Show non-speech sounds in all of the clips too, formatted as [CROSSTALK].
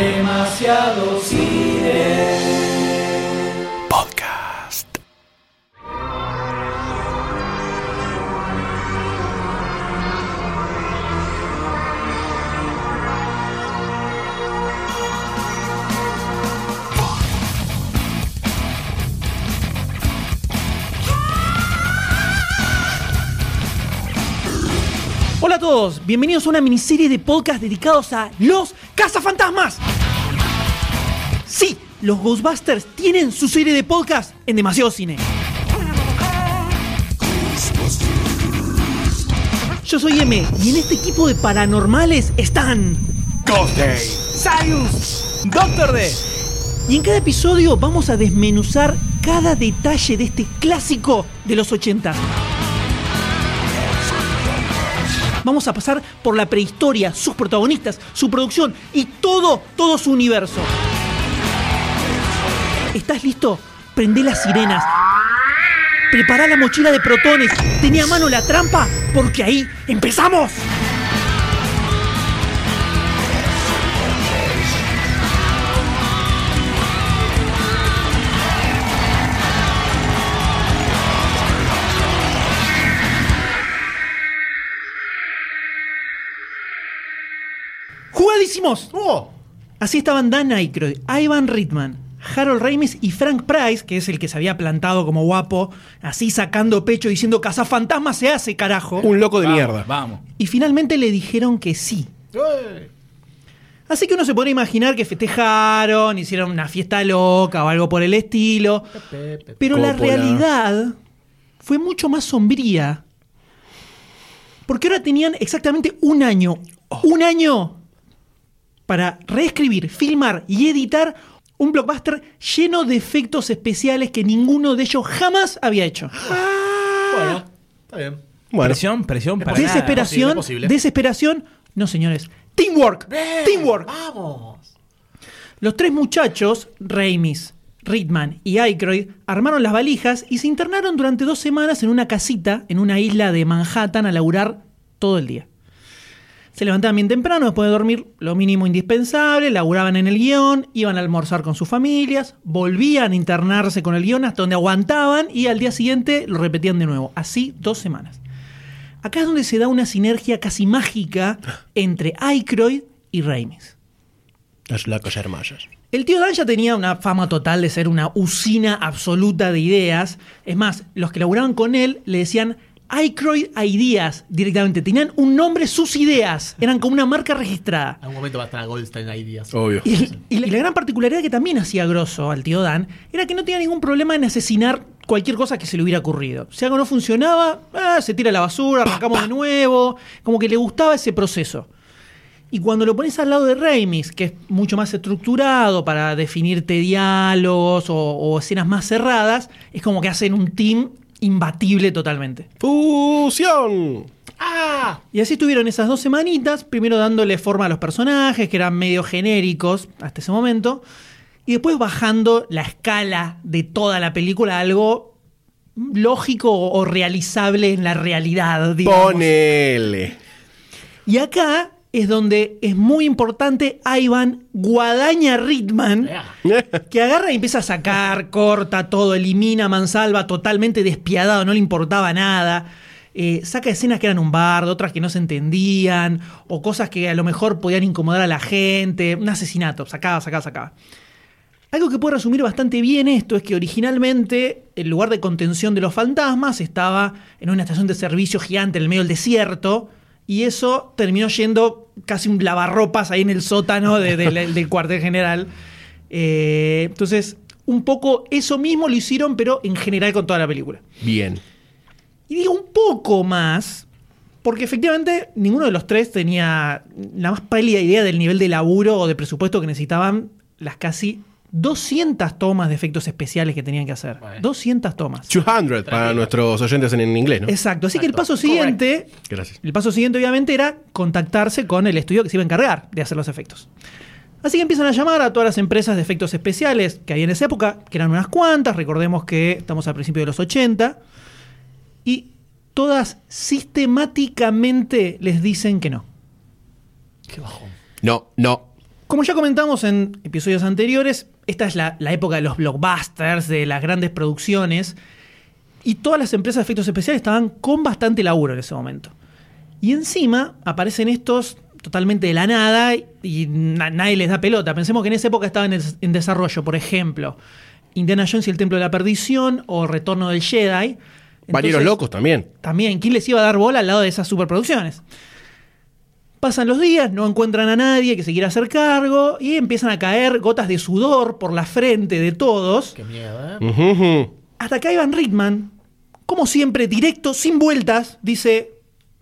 Demasiado cine. Bienvenidos a una miniserie de podcast dedicados a los cazafantasmas. Sí, los Ghostbusters tienen su serie de podcast en Demasiado Cine. Yo soy M y en este equipo de paranormales están Ghost Day. Sarius, Doctor D. Y en cada episodio vamos a desmenuzar cada detalle de este clásico de los 80. Vamos a pasar por la prehistoria, sus protagonistas, su producción y todo, todo su universo. ¿Estás listo? Prende las sirenas. Prepara la mochila de protones. Tenía a mano la trampa porque ahí empezamos. Así estaban Dan Aykroyd, Ivan Reitman, Harold Ramis y Frank Price, que es el que se había plantado como guapo, así sacando pecho diciendo cazafantasma se hace, carajo. Un loco de Vamos, mierda. Vamos. Y finalmente le dijeron que sí. Así que uno se podría imaginar que festejaron, hicieron una fiesta loca o algo por el estilo. Pero la realidad fue mucho más sombría. Porque ahora tenían exactamente un año. Un año para reescribir, filmar y editar un blockbuster lleno de efectos especiales que ninguno de ellos jamás había hecho. Bueno, está bien. Bueno. Presión, presión para desesperación, Posible, posible. desesperación. No, señores. Teamwork. Teamwork. Vamos. Los tres muchachos, Ramis, Ritman y Aykroyd, armaron las valijas y se internaron durante dos semanas en una casita en una isla de Manhattan a laburar todo el día. Se levantaban bien temprano después de dormir lo mínimo indispensable, laburaban en el guion, iban a almorzar con sus familias, volvían a internarse con el guion hasta donde aguantaban y al día siguiente lo repetían de nuevo. Así dos semanas. Acá es donde se da una sinergia casi mágica entre Aykroyd y Ramis. Las locas hermosas. El tío Dan ya tenía una fama total de ser una usina absoluta de ideas. Es más, los que laburaban con él le decían Aykroyd Ideas directamente. Tenían un nombre, sus ideas. Eran como una marca registrada. En algún momento va a estar Goldstein Ideas. Obvio. Y, la, y la gran particularidad que también hacía grosso al tío Dan era que no tenía ningún problema en asesinar cualquier cosa que se le hubiera ocurrido. Si algo no funcionaba, ah, se tira a la basura, arrancamos de nuevo. Como que le gustaba ese proceso. Y cuando lo pones al lado de Ramis, que es mucho más estructurado para definirte diálogos o, o escenas más cerradas, es como que hacen un team imbatible totalmente. ¡Fusión! Y así estuvieron esas dos semanitas, primero dándole forma a los personajes, que eran medio genéricos hasta ese momento, y después bajando la escala de toda la película a algo lógico o realizable en la realidad. digamos. Ponele. Y acá es donde es muy importante Ivan Guadaña Ritman, [LAUGHS] que agarra y empieza a sacar, corta todo, elimina a Mansalva totalmente despiadado, no le importaba nada. Eh, saca escenas que eran un bardo, otras que no se entendían, o cosas que a lo mejor podían incomodar a la gente. Un asesinato, sacaba, sacaba, sacaba. Algo que puede resumir bastante bien esto es que originalmente el lugar de contención de los fantasmas estaba en una estación de servicio gigante en el medio del desierto y eso terminó yendo casi un lavarropas ahí en el sótano de- de- del cuartel general. Eh, entonces, un poco eso mismo lo hicieron, pero en general con toda la película. Bien. Y digo un poco más, porque efectivamente ninguno de los tres tenía la más pálida idea del nivel de laburo o de presupuesto que necesitaban las casi 200 tomas de efectos especiales que tenían que hacer. Bueno. 200 tomas. 200 para nuestros oyentes en, en inglés, ¿no? Exacto. Así que el paso siguiente, Gracias. el paso siguiente obviamente era contactarse con el estudio que se iba a encargar de hacer los efectos. Así que empiezan a llamar a todas las empresas de efectos especiales que hay en esa época, que eran unas cuantas, recordemos que estamos al principio de los 80, y todas sistemáticamente les dicen que no. Qué bajón. No, no. Como ya comentamos en episodios anteriores, esta es la, la época de los blockbusters, de las grandes producciones, y todas las empresas de efectos especiales estaban con bastante laburo en ese momento. Y encima aparecen estos totalmente de la nada y na- nadie les da pelota. Pensemos que en esa época estaban en, des- en desarrollo, por ejemplo, Indiana Jones y el Templo de la Perdición o Retorno del Jedi. Entonces, locos también. También, ¿quién les iba a dar bola al lado de esas superproducciones? Pasan los días, no encuentran a nadie que se quiera hacer cargo y empiezan a caer gotas de sudor por la frente de todos. Qué miedo, ¿eh? Hasta que Ivan Reitman, como siempre, directo, sin vueltas, dice: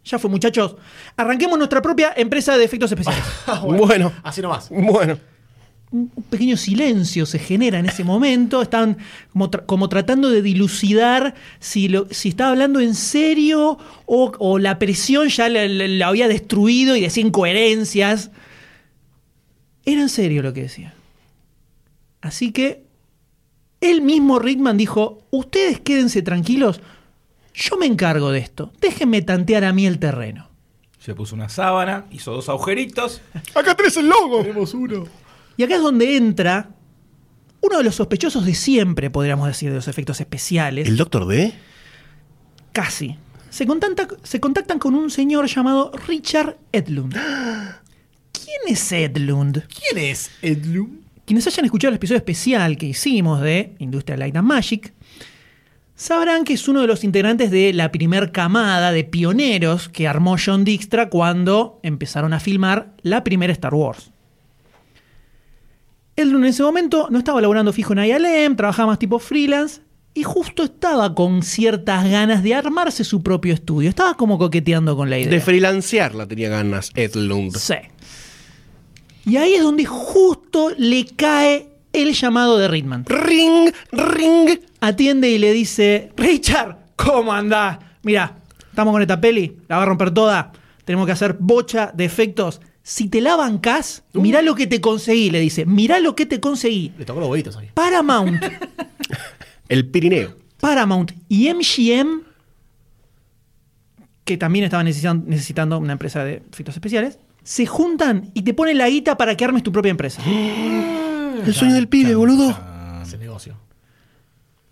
Ya fue, muchachos, arranquemos nuestra propia empresa de efectos especiales. [LAUGHS] Ah, Bueno. Así nomás. Bueno. Un pequeño silencio se genera en ese momento. Están como, tra- como tratando de dilucidar si, lo, si estaba hablando en serio o, o la presión ya la, la- la había destruido y decía incoherencias. Era en serio lo que decía. Así que él mismo, Rickman, dijo: Ustedes quédense tranquilos, yo me encargo de esto. Déjenme tantear a mí el terreno. Se puso una sábana, hizo dos agujeritos. [LAUGHS] Acá tenés el logo. Y acá es donde entra uno de los sospechosos de siempre, podríamos decir, de los efectos especiales. ¿El Doctor D? Casi. Se, contacta- se contactan con un señor llamado Richard Edlund. ¿Quién es Edlund? ¿Quién es Edlum? Quienes hayan escuchado el episodio especial que hicimos de Industrial Light and Magic, sabrán que es uno de los integrantes de la primer camada de pioneros que armó John Dijkstra cuando empezaron a filmar la primera Star Wars. Edlund en ese momento no estaba laborando fijo en ILM, trabajaba más tipo freelance y justo estaba con ciertas ganas de armarse su propio estudio. Estaba como coqueteando con la idea. De freelancearla tenía ganas Ed Lund. Sí. Y ahí es donde justo le cae el llamado de Ritman. Ring, ring. Atiende y le dice, Richard, ¿cómo andás? Mira, estamos con esta peli, la va a romper toda. Tenemos que hacer bocha de efectos. Si te la bancás, mirá lo que te conseguí, le dice. Mirá lo que te conseguí. Le tocó los huevitos ahí. Paramount, [LAUGHS] El Pirineo. Paramount y MGM, que también estaban necesitan- necesitando una empresa de efectos especiales, se juntan y te ponen la guita para que armes tu propia empresa. [GASPS] El sueño del pibe, boludo. Ese negocio.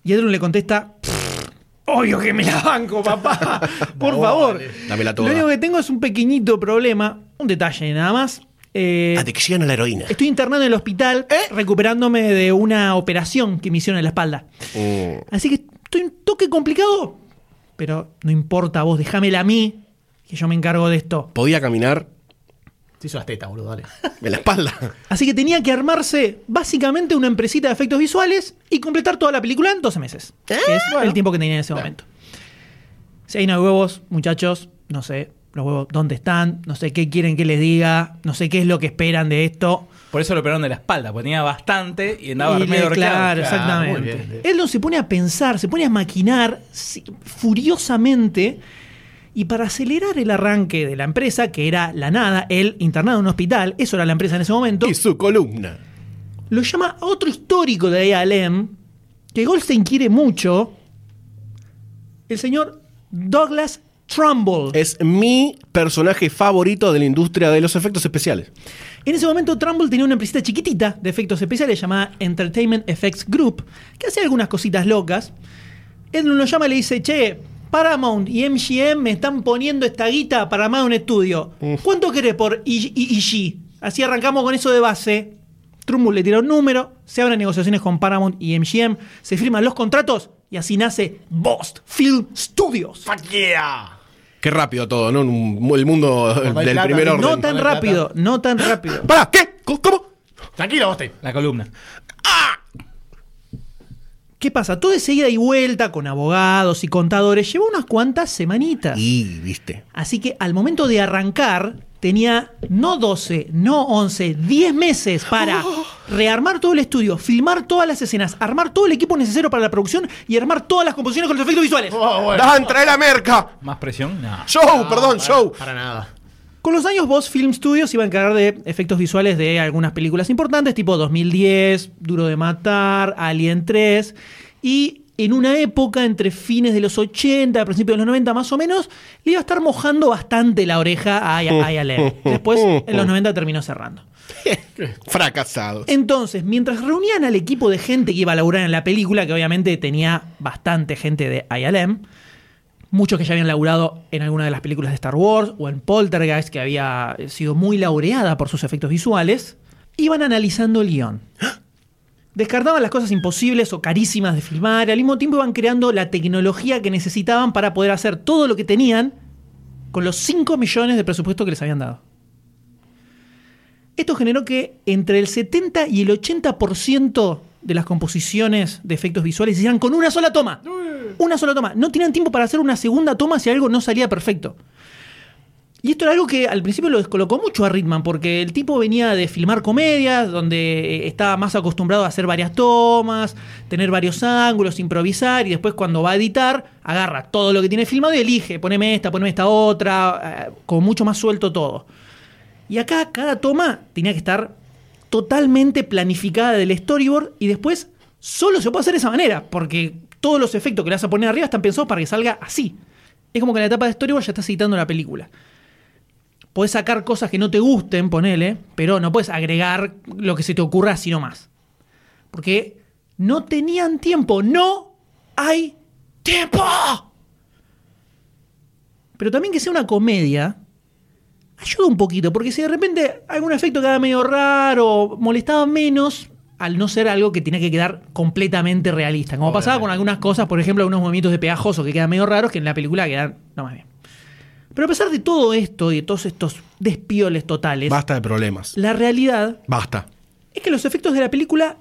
Y Edrun le contesta: "Pff, Obvio que me la banco, papá. [LAUGHS] Por No, favor. vale. Dámela toda. Lo único que tengo es un pequeñito problema, un detalle nada más. Eh, Adicción a la heroína. estoy internado en el hospital recuperándome de una operación que me hicieron en la espalda. Mm. Así que estoy un toque complicado, pero no importa vos, déjamela a mí, que yo me encargo de esto. Podía caminar Se hizo las tetas, boludo, dale. en la espalda. Así que tenía que armarse básicamente una empresita de efectos visuales y completar toda la película en 12 meses. que es el tiempo que tenía en ese momento. Si hay no huevos, muchachos, no sé los huevos dónde están, no sé qué quieren que les diga, no sé qué es lo que esperan de esto. Por eso lo operaron de la espalda, porque tenía bastante y andaba Y medio claro, exactamente. muy bien, bien. Él no se pone a pensar, se pone a maquinar furiosamente. Y para acelerar el arranque de la empresa, que era la nada, él internado en un hospital, eso era la empresa en ese momento, Y su columna. lo llama a otro histórico de ALM, que Goldstein quiere mucho, el señor Douglas Trumbull. Es mi personaje favorito de la industria de los efectos especiales. En ese momento Trumbull tenía una empresita chiquitita de efectos especiales llamada Entertainment Effects Group, que hacía algunas cositas locas. Él lo llama y le dice, che, Paramount y MGM me están poniendo esta guita para armar un estudio. ¿Cuánto querés por IG? Así arrancamos con eso de base. Trumbull le tira un número, se abren negociaciones con Paramount y MGM, se firman los contratos y así nace Bost Film Studios. ¡Fuck yeah! Qué rápido todo, ¿no? El mundo del plata, primer no orden. No tan rápido, no tan rápido. ¡Para! ¿Qué? ¿Cómo? Tranquilo, Austin. La columna. ¿Qué pasa? Todo ese ida y vuelta con abogados y contadores llevó unas cuantas semanitas. Y, viste. Así que al momento de arrancar, tenía no 12, no 11, 10 meses para rearmar todo el estudio, filmar todas las escenas, armar todo el equipo necesario para la producción y armar todas las composiciones con los efectos visuales. Oh, bueno. ¡Dan, trae la merca! ¿Más presión? No. ¡Show! perdón, show. Para nada. Con los años, Boss Film Studios iba a encargar de efectos visuales de algunas películas importantes, tipo 2010, Duro de Matar, Alien 3, y en una época entre fines de los 80, principios de los 90 más o menos, le iba a estar mojando bastante la oreja a ILM. [LAUGHS] Después, en los 90 terminó cerrando. [LAUGHS] Fracasados. Entonces, mientras reunían al equipo de gente que iba a laburar en la película, que obviamente tenía bastante gente de ILM, muchos que ya habían laburado en alguna de las películas de Star Wars o en Poltergeist, que había sido muy laureada por sus efectos visuales, iban analizando el guion. Descartaban las cosas imposibles o carísimas de filmar y al mismo tiempo iban creando la tecnología que necesitaban para poder hacer todo lo que tenían con los 5 millones de presupuesto que les habían dado. Esto generó que entre el 70 y el 80% de las composiciones de efectos visuales se hicieran con una sola toma. Una sola toma. No tenían tiempo para hacer una segunda toma si algo no salía perfecto. Y esto era algo que al principio lo descolocó mucho a Ritman, porque el tipo venía de filmar comedias, donde estaba más acostumbrado a hacer varias tomas, tener varios ángulos, improvisar, y después cuando va a editar, agarra todo lo que tiene filmado y elige, poneme esta, poneme esta otra, eh, como mucho más suelto todo. Y acá cada toma tenía que estar totalmente planificada del storyboard y después solo se puede hacer de esa manera, porque todos los efectos que le vas a poner arriba están pensados para que salga así. Es como que en la etapa de storyboard ya estás editando la película. Podés sacar cosas que no te gusten, ponele, pero no puedes agregar lo que se te ocurra así nomás. Porque no tenían tiempo, no hay tiempo. Pero también que sea una comedia, ayuda un poquito, porque si de repente algún efecto quedaba medio raro, molestaba menos, al no ser algo que tenía que quedar completamente realista. Como pasaba con algunas cosas, por ejemplo, algunos movimientos de pegajoso que quedan medio raros, que en la película quedan no más bien. Pero a pesar de todo esto y de todos estos despioles totales, Basta de problemas. la realidad Basta. es que los efectos de la película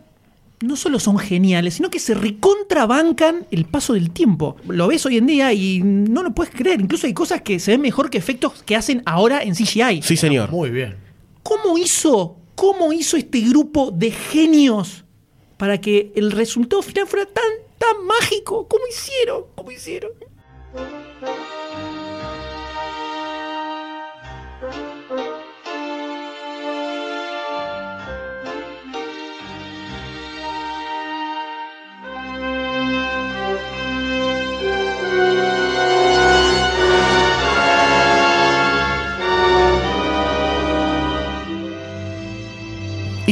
no solo son geniales, sino que se recontrabancan el paso del tiempo. Lo ves hoy en día y no lo puedes creer. Incluso hay cosas que se ven mejor que efectos que hacen ahora en CGI. Sí, señor. Muy bien. ¿Cómo hizo, cómo hizo este grupo de genios para que el resultado final fuera tan, tan mágico? ¿Cómo hicieron? ¿Cómo hicieron?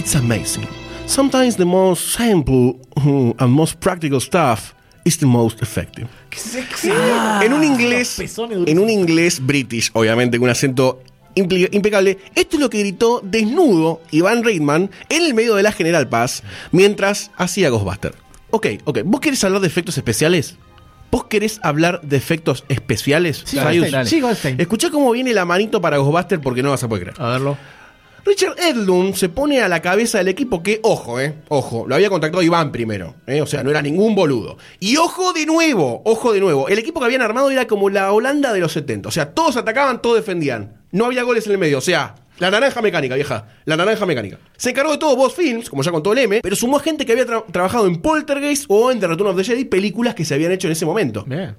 It's amazing. Sometimes the most simple mm, and most practical stuff is the most effective. en un inglés, pezones en un inglés british, obviamente con un acento impecable, esto es lo que gritó desnudo Iván Reitman en el medio de la General Paz mientras hacía Ghostbuster. Ok, ok. ¿Vos querés hablar de efectos especiales? ¿Vos querés hablar de efectos especiales? Sí, dale. Sí, Goldstein. Escuchá cómo viene la manito para Ghostbuster porque no vas a poder creer. A verlo. Richard Edlund se pone a la cabeza del equipo que, ojo, eh, ojo, lo había contactado Iván primero, eh, o sea, no era ningún boludo. Y ojo de nuevo, ojo de nuevo, el equipo que habían armado era como la Holanda de los 70, o sea, todos atacaban, todos defendían. No había goles en el medio, o sea, la naranja mecánica, vieja, la naranja mecánica. Se encargó de todo Boss Films, como ya contó el M, pero sumó gente que había tra- trabajado en Poltergeist o en The Return of the Jedi, películas que se habían hecho en ese momento. Bien.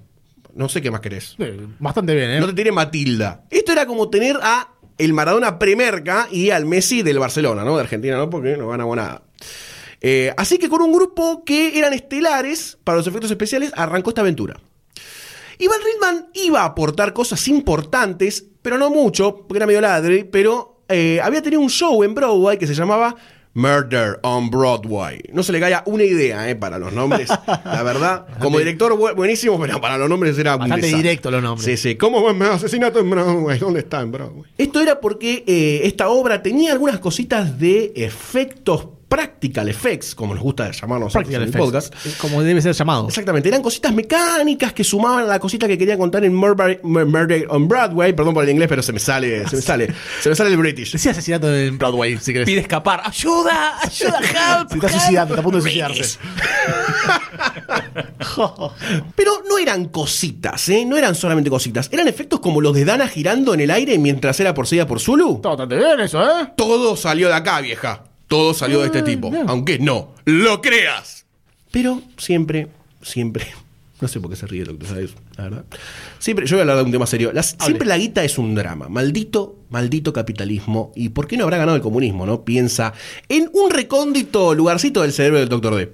No sé qué más querés. Eh, Bastante bien, ¿eh? No te tiene Matilda. Esto era como tener a el Maradona premerca y al Messi del Barcelona, ¿no? De Argentina, ¿no? Porque no ganamos nada. Eh, así que con un grupo que eran estelares para los efectos especiales, arrancó esta aventura. Ivan Reitman iba a aportar cosas importantes, pero no mucho, porque era medio ladre, pero eh, había tenido un show en Broadway que se llamaba Murder on Broadway. No se le caía una idea eh, para los nombres, [LAUGHS] la verdad. Como director bu- buenísimo, pero para los nombres era Bastante directo los nombres. Sí, sí. ¿Cómo me asesinato en Broadway? ¿Dónde está en Broadway? Esto era porque eh, esta obra tenía algunas cositas de efectos practical effects, como nos gusta llamarnos Practical en el effects. podcast. Es Como debe ser llamado. Exactamente, eran cositas mecánicas que sumaban a la cosita que quería contar en Murder, Mur- Murder on Broadway. Perdón por el inglés, pero se me sale, se me sale, se me sale el British. Decía asesinato en Broadway, si querés. Pide escapar. ¡Ayuda! ¡Ayuda! ¡Help! Se está suicidando, está a punto de suicidarse. [LAUGHS] [LAUGHS] Pero no eran cositas, ¿eh? No eran solamente cositas. Eran efectos como los de Dana girando en el aire mientras era poseída por Zulu. Está bastante bien eso, ¿eh? Todo salió de acá, vieja. Todo salió de este tipo. Aunque no lo creas. Pero siempre, siempre. No sé por qué se ríe el doctor Sayus, la verdad. Siempre, yo voy a hablar de un tema serio. Las- siempre la guita es un drama. Maldito, maldito capitalismo. ¿Y por qué no habrá ganado el comunismo, no? Piensa en un recóndito lugarcito del cerebro del doctor D.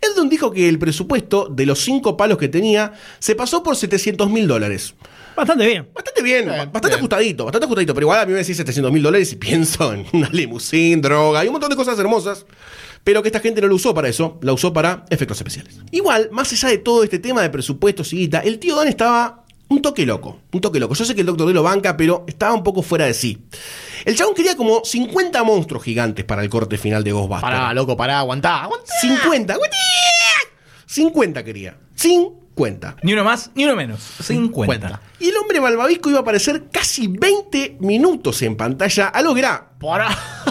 Eldon dijo que el presupuesto de los cinco palos que tenía se pasó por 700 mil dólares. Bastante bien. Bastante bien, Bien, bastante bien. ajustadito, bastante ajustadito. Pero igual a mí me decís 700 mil dólares y [LAUGHS] pienso en una limusín, droga y un montón de cosas hermosas. Pero que esta gente no lo usó para eso, la usó para efectos especiales. Igual, más allá de todo este tema de presupuestos y guita, el tío Dan estaba un toque loco. Un toque loco. Yo sé que el doctor D lo banca, pero estaba un poco fuera de sí. El chabón quería como 50 monstruos gigantes para el corte final de Ghostbusters. Pará, loco, pará, aguantá, aguantá. 50. 50 quería. 50. Ni uno más, ni uno menos. 50. Cuenta. Y el hombre malvavisco iba a aparecer casi 20 minutos en pantalla, algo que era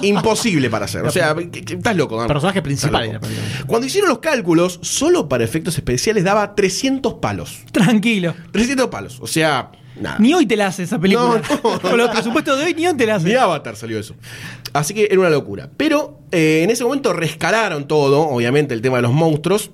imposible para hacer. O [LAUGHS] sea, estás loco, Dan. Personaje principal loco. Cuando hicieron los cálculos, solo para efectos especiales daba 300 palos. Tranquilo. 300 palos. O sea, nada. Ni hoy te la hace esa película. No, no. [LAUGHS] Con los presupuestos de hoy, ni hoy te la hace. Ni Avatar salió eso. Así que era una locura. Pero eh, en ese momento rescalaron todo, obviamente, el tema de los monstruos.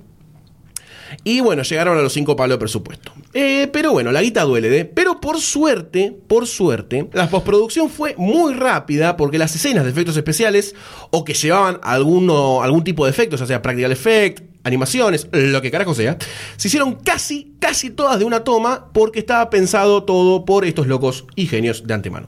Y bueno, llegaron a los 5 palos de presupuesto. Eh, pero bueno, la guita duele, ¿eh? Pero por suerte, por suerte, la postproducción fue muy rápida porque las escenas de efectos especiales o que llevaban alguno, algún tipo de efectos, ya sea practical effect, animaciones, lo que carajo sea, se hicieron casi, casi todas de una toma porque estaba pensado todo por estos locos y genios de antemano.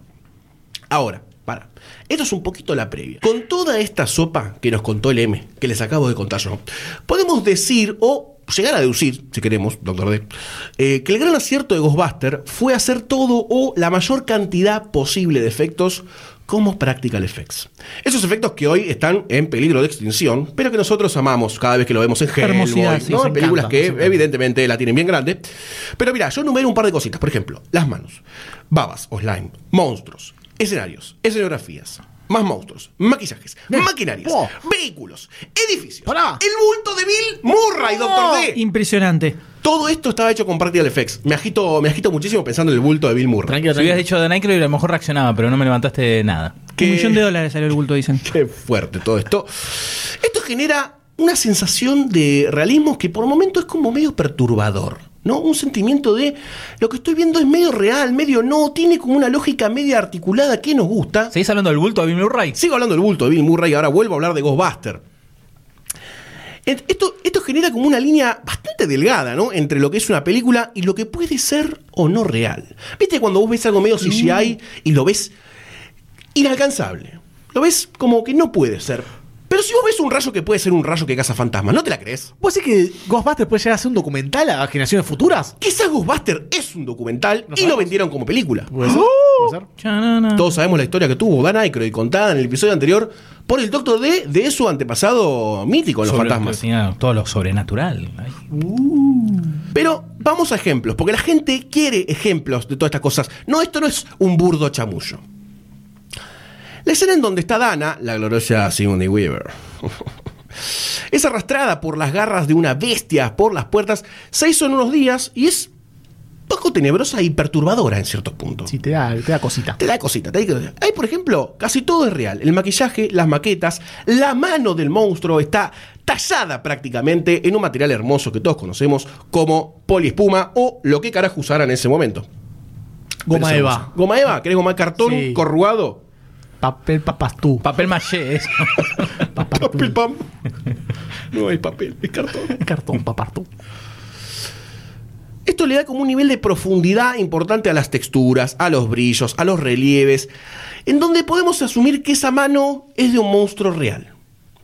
Ahora, para. Esto es un poquito la previa. Con toda esta sopa que nos contó el M, que les acabo de contar yo, podemos decir o llegar a deducir, si queremos, doctor D, eh, que el gran acierto de Ghostbuster fue hacer todo o la mayor cantidad posible de efectos como practical effects. Esos efectos que hoy están en peligro de extinción, pero que nosotros amamos cada vez que lo vemos en Hellboy, sí, ¿no? en películas encanta, que evidentemente la tienen bien grande. Pero mira, yo enumero un par de cositas. Por ejemplo, las manos, babas o slime, monstruos, escenarios, escenografías, más monstruos, maquillajes, maquinarias, Oh. vehículos, edificios, Pará. el bulto de Bill Murray, Doctor D. Impresionante. Todo esto estaba hecho con Practical Effects. Me agito, me agito muchísimo pensando en el bulto de Bill Murray. Tranquilo, Si hubieras dicho de Nike, a lo mejor reaccionaba, pero no me levantaste nada. Que- Un millón de dólares salió el bulto, dicen. [LAUGHS] Qué fuerte todo esto. Esto genera una sensación de realismo que por momento es como medio perturbador. ¿No? Un sentimiento de lo que estoy viendo es medio real, medio no, tiene como una lógica media articulada que nos gusta. ¿Seguís hablando del bulto de Bill Murray? Sigo hablando del bulto de Bill Murray y ahora vuelvo a hablar de Ghostbuster. Esto, esto genera como una línea bastante delgada, ¿no? Entre lo que es una película y lo que puede ser o no real. ¿Viste cuando vos ves algo medio CGI y lo ves inalcanzable? Lo ves como que no puede ser. Pero si vos ves un rayo que puede ser un rayo que caza fantasmas, ¿no te la crees? ¿Vos decís que Ghostbusters puede llegar a ser un documental a generaciones futuras? Quizás Ghostbuster es un documental y lo vendieron como película. ¿Puede ser? ¿Puede ser? Chanana. Todos sabemos la historia que tuvo Dan Aykroyd contada en el episodio anterior por el Doctor D de su antepasado mítico en los Sobre- fantasmas. tenía todo lo sobrenatural. Ay. Pero vamos a ejemplos, porque la gente quiere ejemplos de todas estas cosas. No, esto no es un burdo chamullo. La escena en donde está Dana, la gloriosa Sigourney Weaver, [LAUGHS] es arrastrada por las garras de una bestia por las puertas, se hizo en unos días y es poco tenebrosa y perturbadora en ciertos puntos. Sí, te da, te da cosita. Te da cosita, te da cosita. Ahí, por ejemplo, casi todo es real. El maquillaje, las maquetas, la mano del monstruo está tallada prácticamente en un material hermoso que todos conocemos como poliespuma o lo que carajo usara en ese momento. Goma Eva. ¿Goma Eva? ¿Querés goma de cartón Sí. corrugado? Papel papastú. Papel maché, eso. [LAUGHS] Papel pam. No hay papel, es cartón. [LAUGHS] Cartón papastú. Esto le da como un nivel de profundidad importante a las texturas, a los brillos, a los relieves, en donde podemos asumir que esa mano es de un monstruo real,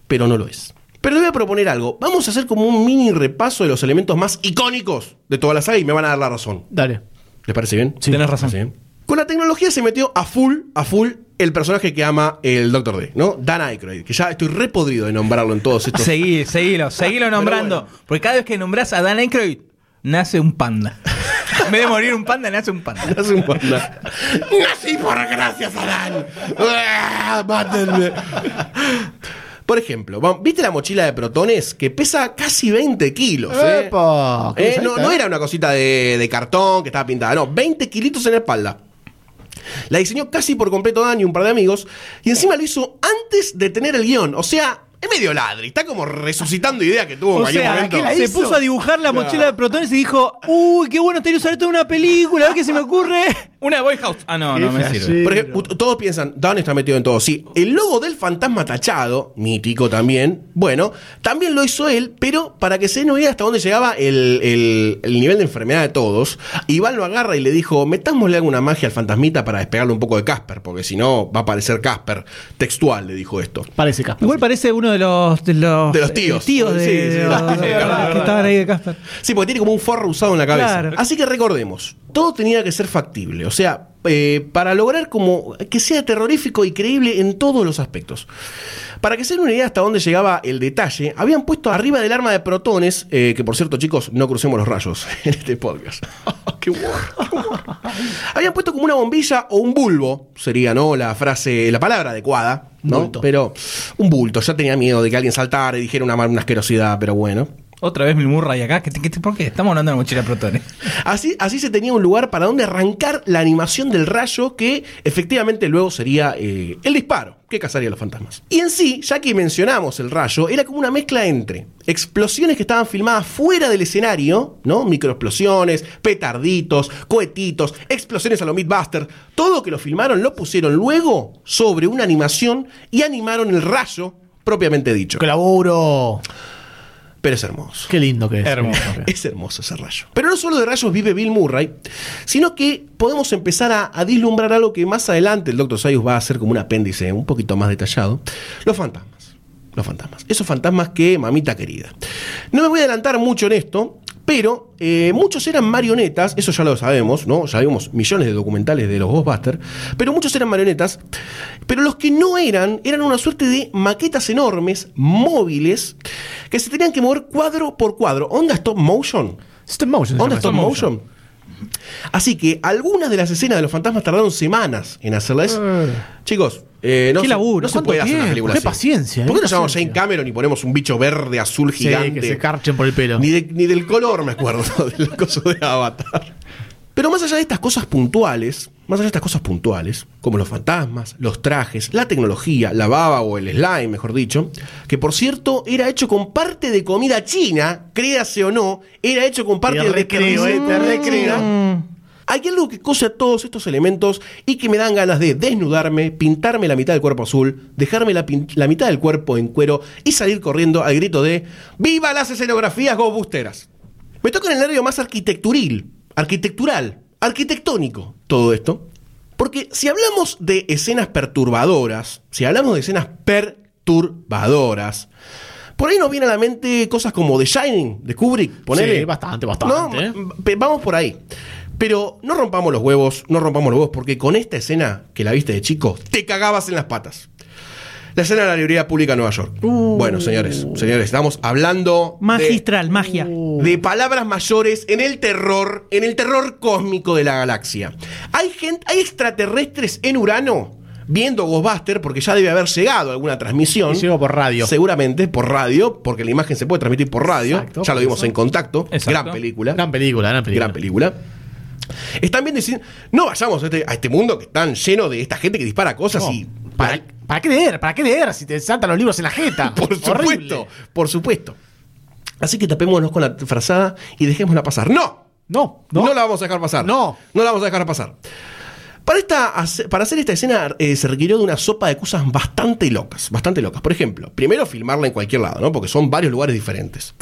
pero no lo es. Pero le voy a proponer algo. Vamos a hacer como un mini repaso de los elementos más icónicos de toda la saga y me van a dar la razón. Dale. ¿Les parece bien? Sí, tenés razón. Con la tecnología se metió a full, a full el personaje que ama el Doctor D, ¿no? Dan Aykroyd, que ya estoy repodrido de nombrarlo en todos estos. Seguí, seguilo, seguilo nombrando. bueno. Porque cada vez que nombras a Dan Aykroyd, nace un panda. [LAUGHS] En vez de morir un panda, nace un panda. Hace un panda. Nací por gracias a Dan. ¡Ah, mátenme! Por ejemplo, ¿viste la mochila de protones? Que pesa casi 20 kilos. ¿eh? Eh, no ¿eh? era una cosita de, de cartón que estaba pintada, no, 20 kilitos en la espalda. La diseñó casi por completo Dan y un par de amigos, y encima lo hizo antes de tener el guion. O sea, es medio ladri, está como resucitando idea que tuvo en O cualquier sea, momento. la- se puso a dibujar la mochila de protones y dijo, uy, qué bueno estaría usar esto en una película, a ver qué se me ocurre. Una de Boy House. Ah, no, no me sirve. Por ejemplo, todos piensan, Dan está metido en todo. Sí, el logo del fantasma tachado, mítico también, bueno, también lo hizo él, pero para que se den una idea hasta dónde llegaba el, el- el nivel de enfermedad de todos, Iván lo agarra y le dijo, metámosle alguna magia al fantasmita para despegarle un poco de Casper, porque si no va a parecer Casper. Textual le dijo esto. Parece Casper. Igual parece uno de los, de los, De los tíos. eh, tíos de, Sí, sí, de sí. de los [LAUGHS] que estaban ahí de Casper. Sí, porque tiene como un forro usado en la cabeza. Claro. Así que recordemos, todo tenía que ser factible. O sea, eh, para lograr como que sea terrorífico y creíble en todos los aspectos. Para que se den una idea hasta dónde llegaba el detalle, habían puesto arriba del arma de protones, eh, que por cierto, chicos, no crucemos los rayos [LAUGHS] en este podcast. [LAUGHS] ¡Qué humor! qué humor. Habían puesto como una bombilla o un bulbo, sería, ¿no? La frase, la palabra adecuada, ¿no? Bulto. Pero un bulto. Ya tenía miedo de que alguien saltara y dijera una, una asquerosidad, pero bueno. Otra vez Bill Murray acá. ¿Qué, qué- por qué? Estamos hablando de la mochila de protones. Así, así se tenía un lugar para donde arrancar la animación del rayo que efectivamente luego sería eh, el disparo que cazaría a los fantasmas. Y en sí, ya que mencionamos el rayo, era como una mezcla entre explosiones que estaban filmadas fuera del escenario, ¿no? Microexplosiones, petarditos, cohetitos, explosiones a lo Mythbuster, todo que lo filmaron lo pusieron luego sobre una animación y animaron el rayo propiamente dicho. ¡Qué laburo! Pero es hermoso. Qué lindo que es. Hermoso. Es hermoso ese rayo. Pero no solo de rayos vive Bill Murray, sino que podemos empezar a, a vislumbrar algo que más adelante el Dr. Sayus va a hacer como un apéndice un poquito más detallado. Los fantasmas. Los fantasmas. Esos fantasmas que mamita querida. No me voy a adelantar mucho en esto, pero eh, muchos eran marionetas, eso ya lo sabemos, ¿no? Ya vimos millones de documentales de los Ghostbusters, pero muchos eran marionetas, pero los que no eran, eran una suerte de maquetas enormes, móviles, que se tenían que mover cuadro por cuadro. Onda stop motion. Stop motion. Onda stop motion. Así que algunas de las escenas de los fantasmas tardaron semanas en hacerlas. Chicos, eh, no, Qué se, laburo, no se ¿cuánto puede hacer una película Qué así. paciencia, ¿Por qué qué no llamamos. Jane Cameron y ponemos un bicho verde, azul, Sí, gigante? que se carchen por el pelo. Ni, de- ni del color me acuerdo [LAUGHS] del coso de Avatar. Pero más allá de estas cosas puntuales, más allá de estas cosas puntuales, como los fantasmas, los trajes, la tecnología, la baba o el slime, mejor dicho, que por cierto era hecho con parte de comida china, créase o no, era hecho con parte Te de recreo, eh, te recreo. Hay algo que cose a todos estos elementos y que me dan ganas de desnudarme, pintarme la mitad del cuerpo azul, dejarme la, mitad del cuerpo en cuero y salir corriendo al grito de ¡Viva las escenografías Ghostbusteras! Me toca en el nervio más arquitecturil, arquitectural, arquitectónico todo esto. Porque si hablamos de escenas perturbadoras, si hablamos de escenas perturbadoras, por ahí nos viene a la mente cosas como The Shining, de Kubrick, ponele. Sí, bastante, bastante, No, Vamos por ahí. Pero no rompamos los huevos, no rompamos los huevos, porque con esta escena que la viste de chico, te cagabas en las patas. La escena de la librería pública de Nueva York. Bueno, señores, señores, estamos hablando de- Magistral, magia. de palabras mayores en el terror, en el terror cósmico de la galaxia. Hay gente, hay extraterrestres en Urano viendo Ghostbuster porque ya debe haber llegado alguna transmisión. Y llegó por radio. Seguramente por radio, porque la imagen se puede transmitir por radio. Exacto, ya lo vimos eso. en contacto. Exacto. Gran película. Gran película, gran película. Gran película. Están bien diciendo, no vayamos a este, a este mundo que están lleno de esta gente que dispara cosas No, y. ¿para, ¿Para qué leer? ¿Para qué leer si te saltan los libros en la jeta? [LAUGHS] Por supuesto, Horrible. por supuesto. Así que tapémonos con la frazada y dejémosla pasar. ¡No! No, No, no. la vamos a dejar pasar. No. No la vamos a dejar pasar. Para, esta, para hacer esta escena eh, se requirió de una sopa de cosas bastante locas, bastante locas. Por ejemplo, primero filmarla en cualquier lado, ¿no? Porque son varios lugares diferentes.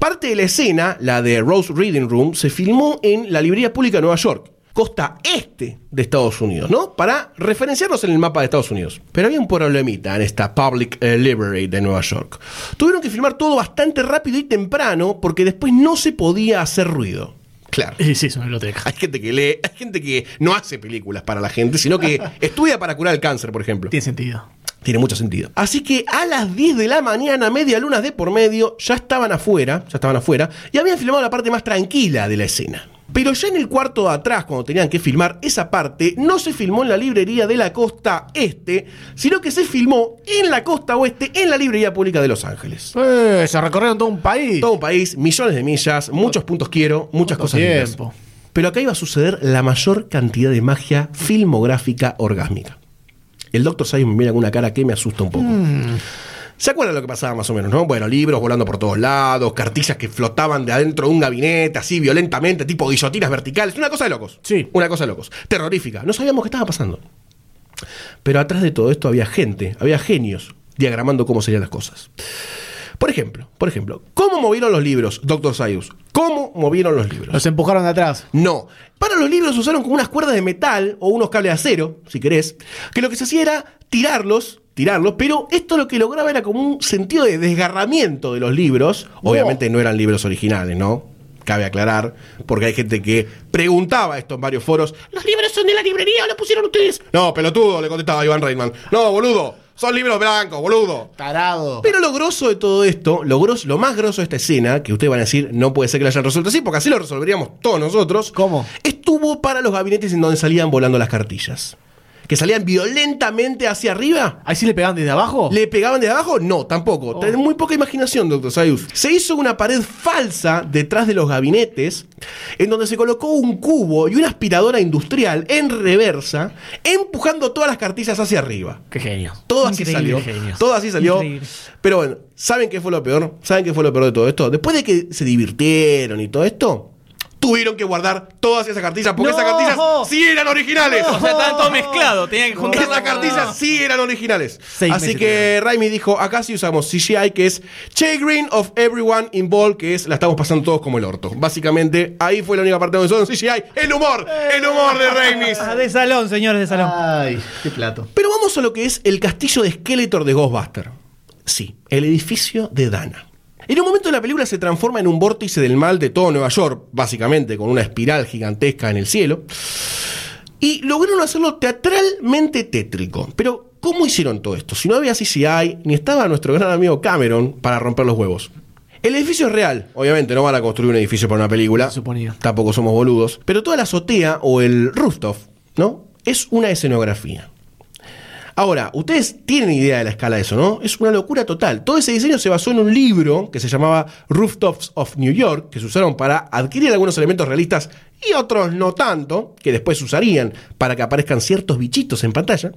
Parte de la escena, la de Rose Reading Room, se filmó en la librería pública de Nueva York, costa este de Estados Unidos, ¿no? Para referenciarnos en el mapa de Estados Unidos. Pero había un problemita en esta Public eh, Library de Nueva York. Tuvieron que filmar todo bastante rápido y temprano porque después no se podía hacer ruido. Claro. Sí, sí, es una biblioteca. Hay gente que lee, hay gente que no hace películas para la gente, sino que [LAUGHS] estudia para curar el cáncer, por ejemplo. Tiene sentido. Tiene mucho sentido. Así que a las 10 de la mañana, media luna de por medio, ya estaban afuera, ya estaban afuera, y habían filmado la parte más tranquila de la escena. Pero ya en el cuarto de atrás, cuando tenían que filmar esa parte, no se filmó en la librería de la costa este, sino que se filmó en la costa oeste, en la librería pública de Los Ángeles. Eh, se recorrieron todo un país. Todo un país, millones de millas, muchos puntos quiero, muchas ¿Cuánto cosas lindas. tiempo? Pero acá iba a suceder la mayor cantidad de magia filmográfica orgásmica. El Dr. Sayus me mira con una cara que me asusta un poco. ¿Se acuerdan lo que pasaba más o menos, no? Bueno, libros volando por todos lados, cartillas que flotaban de adentro de un gabinete, así violentamente, tipo guillotinas verticales. Una cosa de locos. Sí. Una cosa de locos. Terrorífica. No sabíamos qué estaba pasando. Pero atrás de todo esto había gente, había genios diagramando cómo serían las cosas. Por ejemplo, por ejemplo, ¿cómo movieron los libros, Dr. Sayus? ¿Cómo movieron los libros? Los empujaron de atrás. No. Para los libros usaron como unas cuerdas de metal o unos cables de acero, si querés, que lo que se hacía era tirarlos, tirarlos, pero esto lo que lograba era como un sentido de desgarramiento de los libros. Obviamente no eran libros originales, ¿no? Cabe aclarar, porque hay gente que preguntaba esto en varios foros. ¿Los libros son de la librería o los pusieron ustedes? No, pelotudo, le contestaba Iván Reitman. No, boludo, son libros blancos, boludo. Tarado. Pero lo grosso de todo esto, lo, gros- lo más grosso de esta escena, que ustedes van a decir, no puede ser que lo hayan resuelto así, porque así lo resolveríamos todos nosotros. ¿Cómo? Estuvo para los gabinetes en donde salían volando las cartillas. Que salían violentamente hacia arriba. ¿Ahí sí le pegaban desde abajo? ¿Le pegaban de abajo? No, tampoco. Tenés muy poca imaginación, doctor Sayus. Se hizo una pared falsa detrás de los gabinetes, en donde se colocó un cubo y una aspiradora industrial en reversa, empujando todas las cartillas hacia arriba. Qué genio. Todo así Increíble, salió. genio. Todo así salió. Increíble. Pero bueno, ¿saben qué fue lo peor? ¿Saben qué fue lo peor de todo esto? Después de que se divirtieron y todo esto, tuvieron que guardar todas esas cartillas porque ¡No! esas cartillas sí eran originales. O sea, estaban todos mezclados. Tenían que juntar Esas cartillas sí eran originales. Seis Así que Raimi dijo, acá sí usamos CGI, que es Green of Everyone Involved, que es la estamos pasando todos como el orto. Básicamente, ahí fue la única parte donde son CGI. El humor, el humor de Raimi. Ah, de salón, señores, de salón. Ay, qué plato. Pero vamos a lo que es el castillo de Skeletor de Ghostbuster. Sí, el edificio de Dana. En un momento la película se transforma en un vórtice del mal de todo Nueva York, básicamente, con una espiral gigantesca en el cielo. Y lograron hacerlo teatralmente tétrico. Pero, ¿cómo hicieron todo esto? Si no había CCI, ni estaba nuestro gran amigo Cameron para romper los huevos. El edificio es real, obviamente no van a construir un edificio para una película. Suponía. Tampoco somos boludos. Pero toda la azotea o el rooftop, ¿no? Es una escenografía. Ahora, ustedes tienen idea de la escala de eso, ¿no? Es una locura total. Todo ese diseño se basó en un libro que se llamaba Rooftops of New York, que se usaron para adquirir algunos elementos realistas y otros no tanto, que después usarían para que aparezcan ciertos bichitos en pantalla.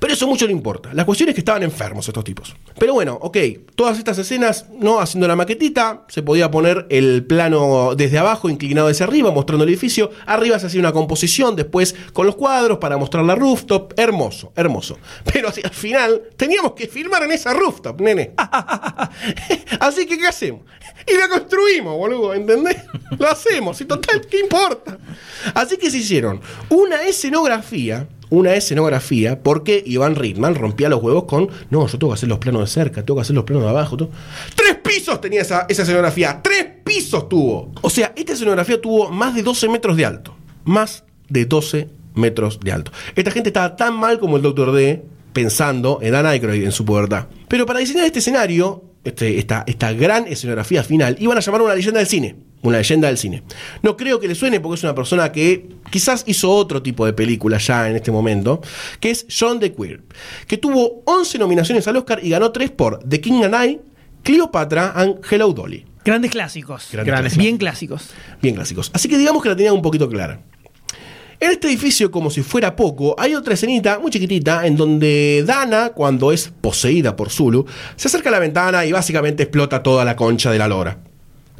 Pero eso mucho no importa. La cuestión es que estaban enfermos estos tipos. Pero bueno, ok, todas estas escenas, ¿no? Haciendo la maquetita, se podía poner el plano desde abajo, inclinado hacia arriba, mostrando el edificio. Arriba se hacía una composición, después con los cuadros para mostrar la rooftop. Hermoso, hermoso. [LAUGHS] Pero al final teníamos que filmar en esa rooftop, nene. [LAUGHS] así que, ¿qué hacemos? Y la construimos, boludo, ¿entendés? Lo hacemos, y total, ¿qué importa? Así que se hicieron una escenografía una escenografía porque Iván Ritman rompía los huevos con, no, yo tengo que hacer los planos de cerca, tengo que hacer los planos de abajo. todo". Tres pisos tenía esa, escenografía, tres pisos tuvo. O sea, esta escenografía tuvo más de 12 metros de alto, más de 12 metros de alto. Esta gente estaba tan mal como el Doctor D pensando en Dan Aykroyd en su pubertad. Pero para diseñar este escenario, este, esta, esta gran escenografía final, iban a llamar una leyenda del cine. Una leyenda del cine. No creo que le suene porque es una persona que quizás hizo otro tipo de película ya en este momento, que es John DeQueer, que tuvo 11 nominaciones al Oscar y ganó 3 por The King and I, Cleopatra and Hello Dolly. Grandes clásicos. Grandes Grandes, clásicos. Bien clásicos. Bien clásicos. Así que digamos que la tenían un poquito clara. En este edificio, como si fuera poco, hay otra escenita muy chiquitita en donde Dana, cuando es poseída por Zulu, se acerca a la ventana y básicamente explota toda la concha de la lora.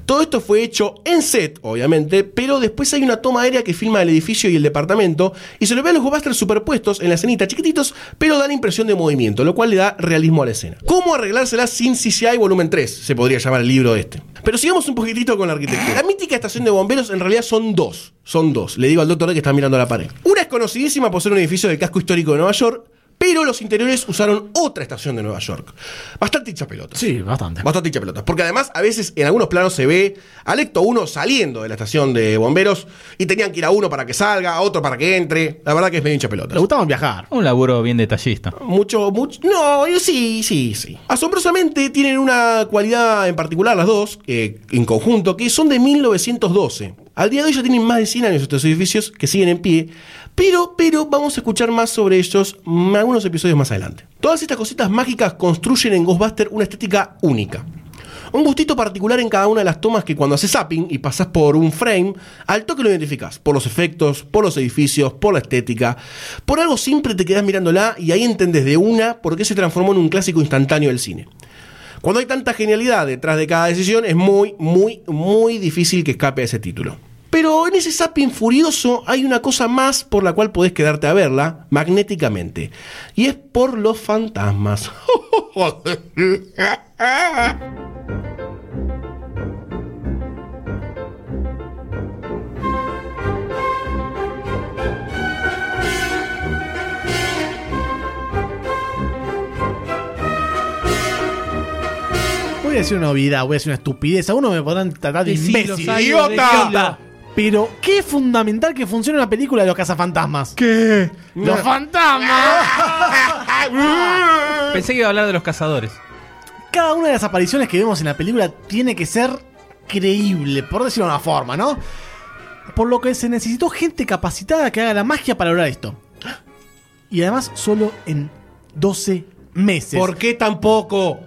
Todo esto fue hecho en set, obviamente, pero después hay una toma aérea que filma el edificio y el departamento y se lo ve a los Ghostbusters superpuestos en la escenita, chiquititos, pero da la impresión de movimiento, lo cual le da realismo a la escena. ¿Cómo arreglársela sin CCI volumen 3? Se podría llamar el libro este. Pero sigamos un poquitito con la arquitectura. La mítica estación de bomberos en realidad son dos. Son dos. Le digo al doctor que está mirando la pared. Una es conocidísima por ser un edificio del casco histórico de Nueva York, pero los interiores usaron otra estación de Nueva York. Bastante hincha pelota. Sí, bastante. Bastante hincha pelotas. Porque además, a veces en algunos planos se ve al Ecto 1 saliendo de la estación de bomberos y tenían que ir a uno para que salga, a otro para que entre. La verdad que es medio hincha pelotas. Le gustaba viajar. Un laburo bien detallista. Mucho, mucho. No, yo sí, sí, sí. Asombrosamente tienen una cualidad en particular las dos, eh, en conjunto, que son de 1912. Al día de hoy ya tienen más de 100 años estos edificios que siguen en pie. Pero, pero vamos a escuchar más sobre ellos algunos episodios más adelante. Todas estas cositas mágicas construyen en Ghostbuster una estética única. Un gustito particular en cada una de las tomas que cuando haces zapping y pasas por un frame, al toque lo identificas. Por los efectos, por los edificios, por la estética. Por algo siempre te quedas mirándola y ahí entendés de una por qué se transformó en un clásico instantáneo del cine. Cuando hay tanta genialidad detrás de cada decisión, es muy, muy, muy difícil que escape a ese título. Pero en ese zapping furioso hay una cosa más por la cual podés quedarte a verla magnéticamente. Y es por los fantasmas. [LAUGHS] [LAUGHS] Voy a decir una obviedad, voy a decir una estupidez. A uno me podrán tratar de Decilo, imbécil. Sayo. Pero qué fundamental que funcione una película de los cazafantasmas. ¿Qué? ¡Los fantasmas! [LAUGHS] Pensé que iba a hablar de los cazadores. Cada una de las apariciones que vemos en la película tiene que ser creíble, por decirlo de una forma, ¿no? Por lo que se necesitó gente capacitada que haga la magia para lograr esto. Y además solo en 12 meses. ¿Por qué tampoco?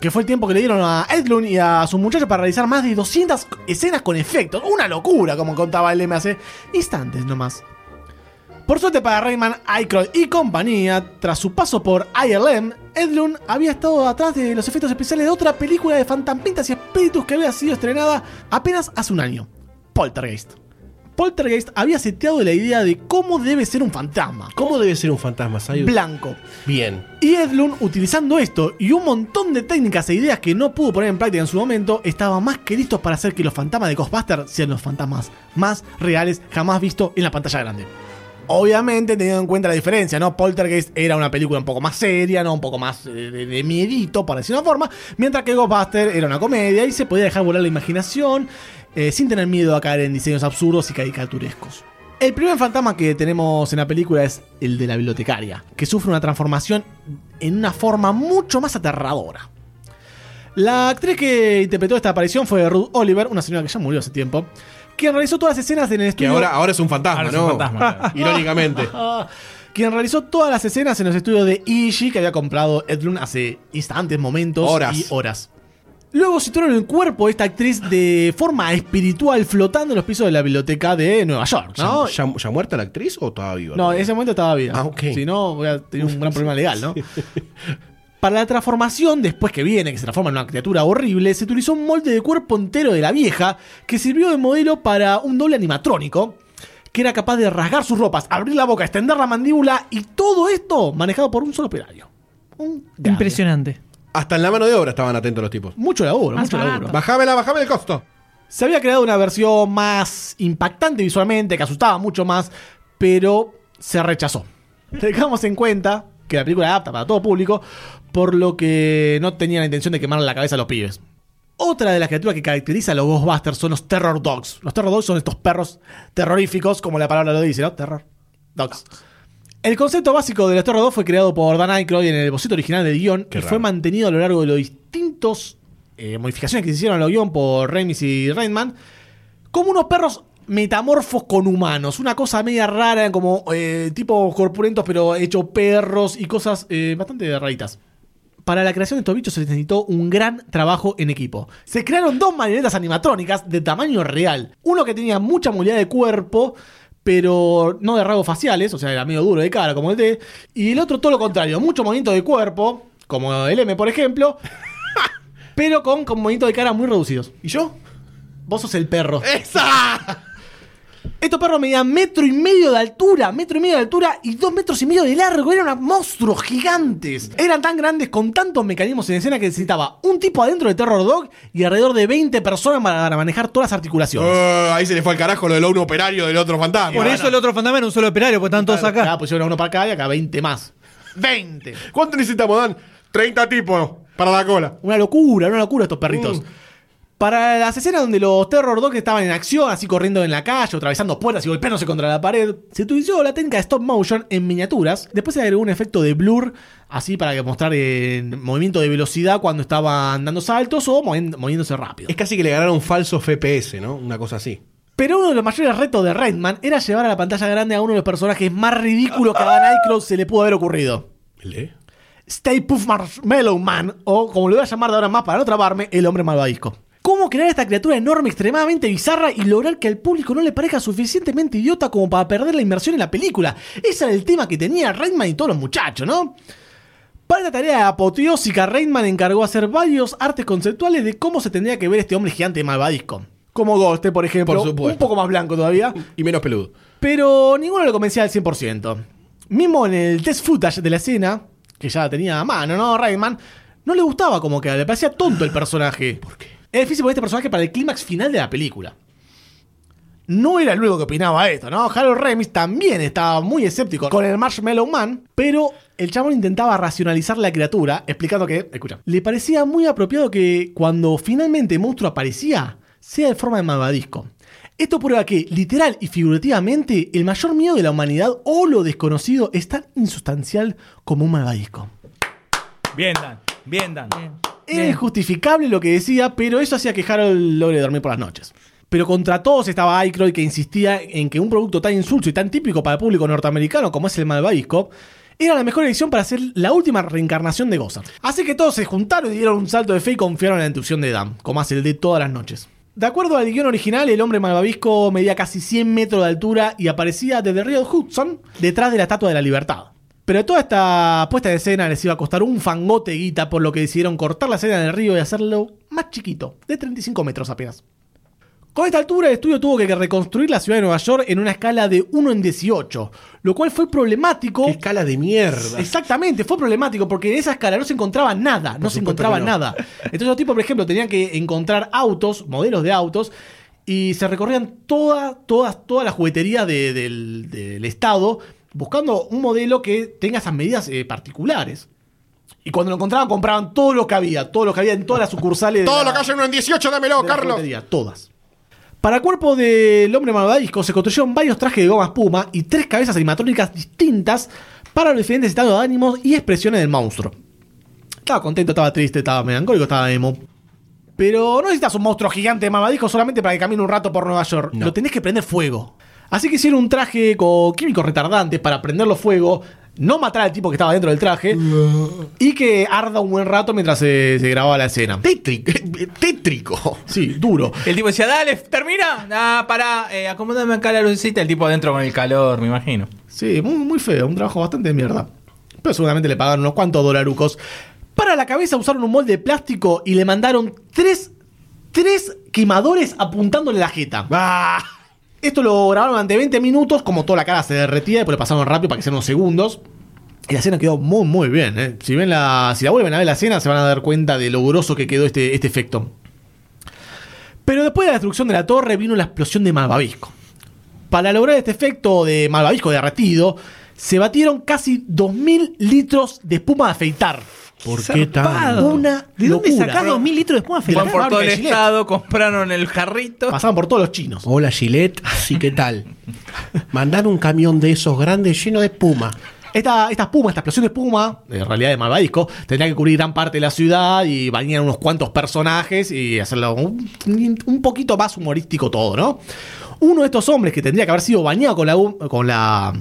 Que fue el tiempo que le dieron a Edlund y a sus muchachos para realizar más de 200 escenas con efectos. Una locura, como contaba el M hace instantes nomás. Por suerte para Rayman, Aykroyd y compañía, tras su paso por ILM, Edlund había estado atrás de los efectos especiales de otra película de fantasmitas y espíritus que había sido estrenada apenas hace un año, Poltergeist. Poltergeist había seteado la idea de cómo debe ser un fantasma. ¿Cómo debe ser un fantasma, Sayu? Blanco, Bien. y Edlund, utilizando esto y un montón de técnicas e ideas que no pudo poner en práctica en su momento, estaba más que listo para hacer que los fantasmas de Ghostbusters sean los fantasmas más reales jamás vistos en la pantalla grande. Obviamente teniendo en cuenta la diferencia, ¿no? Poltergeist era una película un poco más seria, ¿no? Un poco más eh, de, de miedito, por decirlo de una forma, mientras que Ghostbusters era una comedia y se podía dejar volar la imaginación eh, sin tener miedo a caer en diseños absurdos y caricaturescos. El primer fantasma que tenemos en la película es el de la bibliotecaria, que sufre una transformación en una forma mucho más aterradora. La actriz que interpretó esta aparición fue Ruth Oliver, una señora que ya murió hace tiempo, quien realizó todas las escenas en el Que estudio. ahora, ahora es un fantasma, Ahora es ¿no? un fantasma, claro. [LAUGHS] Irónicamente. [LAUGHS] Quien realizó todas las escenas en los estudios de Ishi que había comprado Edlund hace instantes, momentos Horas. y horas. Luego situaron el cuerpo de esta actriz de forma espiritual flotando en los pisos de la biblioteca de Nueva York, ¿no? ¿Ya, ya- ya muerta la actriz o todavía viva? No, en ese momento estaba bien. Ah, ok. Si no, voy a tener un gran [LAUGHS] problema legal, ¿no? Para la transformación, después que viene, que se transforma en una criatura horrible, se utilizó un molde de cuerpo entero de la vieja que sirvió de modelo para un doble animatrónico que era capaz de rasgar sus ropas, abrir la boca, extender la mandíbula y todo esto manejado por un solo operario. Un. Impresionante. Hasta en la mano de obra estaban atentos los tipos. Mucho laburo, Más mucho barato. laburo. Bajámela, bajame el costo. Se había creado una versión más impactante visualmente, que asustaba mucho más, pero se rechazó. [LAUGHS] Tengamos en cuenta que la película era apta para todo público, por lo que no tenía la intención de quemar la cabeza a los pibes. Otra de las criaturas que caracteriza a los Ghostbusters son los Terror Dogs. Los Terror Dogs son estos perros terroríficos, como la palabra lo dice, ¿no? Terror Dogs. El concepto básico de los Terror Dogs fue creado por Dan Aykroyd en el boceto original del guion Qué y raro. fue mantenido a lo largo de los distintos eh, modificaciones que se hicieron al guion por Remis y Rainman como unos perros metamorfos con humanos. Una cosa media rara, como eh, tipo corpulentos, pero hecho perros y cosas eh, bastante raritas. Para la creación de estos bichos se necesitó un gran trabajo en equipo. Se crearon dos marionetas animatrónicas de tamaño real. Uno que tenía mucha movilidad de cuerpo, pero no de rasgos faciales, o sea, era medio duro de cara, como el D. Y el otro todo lo contrario, mucho movimiento de cuerpo, como el M, por ejemplo, [LAUGHS] pero con, con movimientos de cara muy reducidos. ¿Y yo? Vos sos el perro. ¡Esa! Estos perros medían metro y medio de altura, metro y medio de altura y dos metros y medio de largo. Eran monstruos gigantes. Eran tan grandes con tantos mecanismos en escena que necesitaba un tipo adentro de Terror Dog y alrededor de 20 personas para manejar todas las articulaciones. Oh, ahí se le fue al carajo lo del uno operario del otro fantasma. Por eso el otro fantasma era un solo operario, porque están todos acá. Acá pusieron a uno para acá y acá 20 más. 20. ¿Cuánto necesitamos, Dan? 30 tipos para la cola. Una locura, una locura estos perritos. Para las escenas donde los Terror Dogs estaban en acción, así corriendo en la calle, atravesando puertas y golpeándose contra la pared, se utilizó la técnica de stop motion en miniaturas. Después se agregó un efecto de blur, así para mostrar el movimiento de velocidad cuando estaban dando saltos o moviéndose rápido. Es casi que le ganaron falso FPS, ¿no? Una cosa así. Pero uno de los mayores retos de Redman era llevar a la pantalla grande a uno de los personajes más ridículos que a Nightcrow se le pudo haber ocurrido. ¿Le? Stay Puff Marshmallow Man, o como lo voy a llamar de ahora más para no trabarme, el hombre malvadisco cómo crear esta criatura enorme, extremadamente bizarra y lograr que al público no le parezca suficientemente idiota como para perder la inmersión en la película. Ese era el tema que tenía Redman y todos los muchachos, ¿no? Para la tarea apoteósica, Reitman encargó hacer varios artes conceptuales de cómo se tendría que ver este hombre gigante malvadisco. Como Ghost, por ejemplo, por un poco más blanco todavía. Y menos peludo. Pero ninguno lo convencía al 100%. Mismo en el test footage de la escena, que ya tenía a mano, ¿no? Reitman, no le gustaba como que le parecía tonto el personaje. ¿Por qué? Es difícil poner este personaje para el clímax final de la película. No era el único que opinaba esto, ¿no? Harold Remis también estaba muy escéptico con el Marshmallow Man, pero el chabón intentaba racionalizar la criatura, explicando que, escucha, le parecía muy apropiado que cuando finalmente el monstruo aparecía, sea de forma de malvadisco. Esto prueba que, literal y figurativamente, el mayor miedo de la humanidad o lo desconocido es tan insustancial como un malvadisco. Bien, Dan. Bien, Dan. Era injustificable lo que decía, pero eso hacía que Harold logre dormir por las noches. Pero contra todos estaba Aykroyd que insistía en que un producto tan insulso y tan típico para el público norteamericano como es el malvavisco era la mejor elección para hacer la última reencarnación de Gozart. Así que todos se juntaron y dieron un salto de fe y confiaron en la intuición de Dan, como hace el de todas las noches. De acuerdo al guion original, el hombre malvavisco medía casi 100 metros de altura y aparecía desde el río Hudson, detrás de la Estatua de la Libertad. Pero toda esta puesta de escena les iba a costar un fangote guita, por lo que decidieron cortar la escena del río y hacerlo más chiquito, de 35 metros apenas. Con esta altura, el estudio tuvo que reconstruir la ciudad de Nueva York en una escala de 1 en 18, lo cual fue problemático. ¿Qué escala de mierda! Exactamente, fue problemático porque en esa escala no se encontraba nada, no, se encontraba nada. Entonces, los tipos, por ejemplo, tenían que encontrar autos, modelos de autos, y se recorrían todas, todas, todas las jugueterías del estado buscando un modelo que tenga esas medidas eh, particulares. Y cuando lo encontraban, compraban todo lo que había, todo lo que había en todas las sucursales. todo de la, lo que haya en un 18, dámelo, Carlos. Todas. Para el cuerpo del hombre malvadisco se construyeron varios trajes de goma espuma y tres cabezas animatrónicas distintas para los diferentes estados de ánimos y expresiones del monstruo. Estaba contento, estaba triste, estaba melancólico, estaba emo. Pero no necesitas un monstruo gigante de malvadisco solamente para que camine un rato por Nueva York. No. Lo tenés que prender fuego. Así que hicieron un traje con químicos retardantes para prenderlo fuego, no matar al tipo que estaba dentro del traje [LAUGHS] y que arda un buen rato mientras se, grababa la escena. Tétrico, tétrico. Sí, duro. El tipo decía, dale, termina. Ah, pará, eh, acomódame acá la lucecita. El tipo adentro con el calor, me imagino. Sí, muy, muy feo, un trabajo bastante de mierda. Pero seguramente le pagaron unos cuantos dolarucos. Para la cabeza usaron un molde de plástico y le mandaron tres, tres quemadores apuntándole la jeta. ¡Ah! Esto lo grabaron durante 20 minutos, como toda la cara se derretía, después lo pasaron rápido para que sean unos segundos. Y la escena quedó muy, muy bien. ¿eh? Si, ven la, si la vuelven a ver la escena, se van a dar cuenta de lo groso que quedó este, este efecto. Pero después de la destrucción de la torre vino la explosión de malvavisco. Para lograr este efecto de malvavisco derretido, se batieron casi 2.000 litros de espuma de afeitar. ¿Por qué tan una ¿De dónde sacás 2000 litros de espuma Van por todo el estado, compraron el jarrito. Pasaban por todos los chinos. Hola Gillette, Así que tal? Mandar un camión de esos grandes lleno de espuma. Esta, esta espuma, esta explosión de espuma, en realidad de malvadisco, tendría que cubrir gran parte de la ciudad y bañar unos cuantos personajes y hacerlo un, poquito más humorístico todo, ¿no? Uno de estos hombres que tendría que haber sido bañado con la, con la,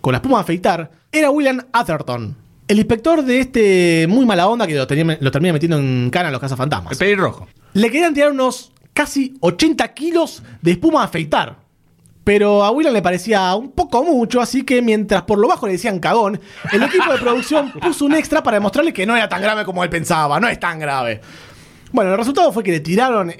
con la espuma a afeitar era William Atherton, el inspector de este muy mala onda que lo, tenía, termina metiendo en cana a los cazafantasmas. El pelirrojo. Le querían tirar unos casi 80 kilos de espuma a afeitar. Pero a William le parecía un poco mucho, así que mientras por lo bajo le decían cagón, el equipo de producción [LAUGHS] puso un extra para demostrarle que no era tan grave como él pensaba, no es tan grave. Bueno, el resultado fue que le tiraron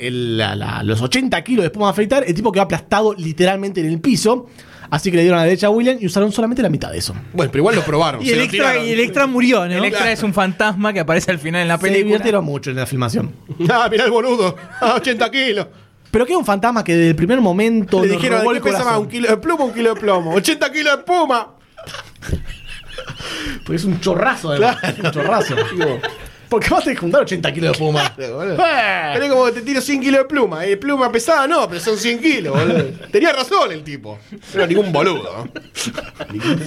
los 80 kilos de espuma a afeitar, el tipo quedó aplastado literalmente en el piso. Así que le dieron la derecha a William y usaron solamente la mitad de eso. Bueno, pero igual lo probaron. y, se lo Electra, murió, ¿no? Electra es un fantasma que aparece al final en la película Se película. divirtieron mucho en la filmación. [LAUGHS] Ah, mirá el boludo. Ah, 80 kilos. Pero que es un fantasma que desde el primer momento. Le dijeron, robó ¿de el qué pesaba un kilo de plomo un kilo de plomo? ¡80 kilos de puma! Porque es un chorrazo, además. Es un chorrazo. Porque vas a juntar 80 kilos de pluma. [LAUGHS] Eh. pero es como que te tiro 100 kilos de pluma. Y pluma pesada no, pero son 100 kilos, boludo. Tenía razón el tipo. Pero ningún boludo. ningún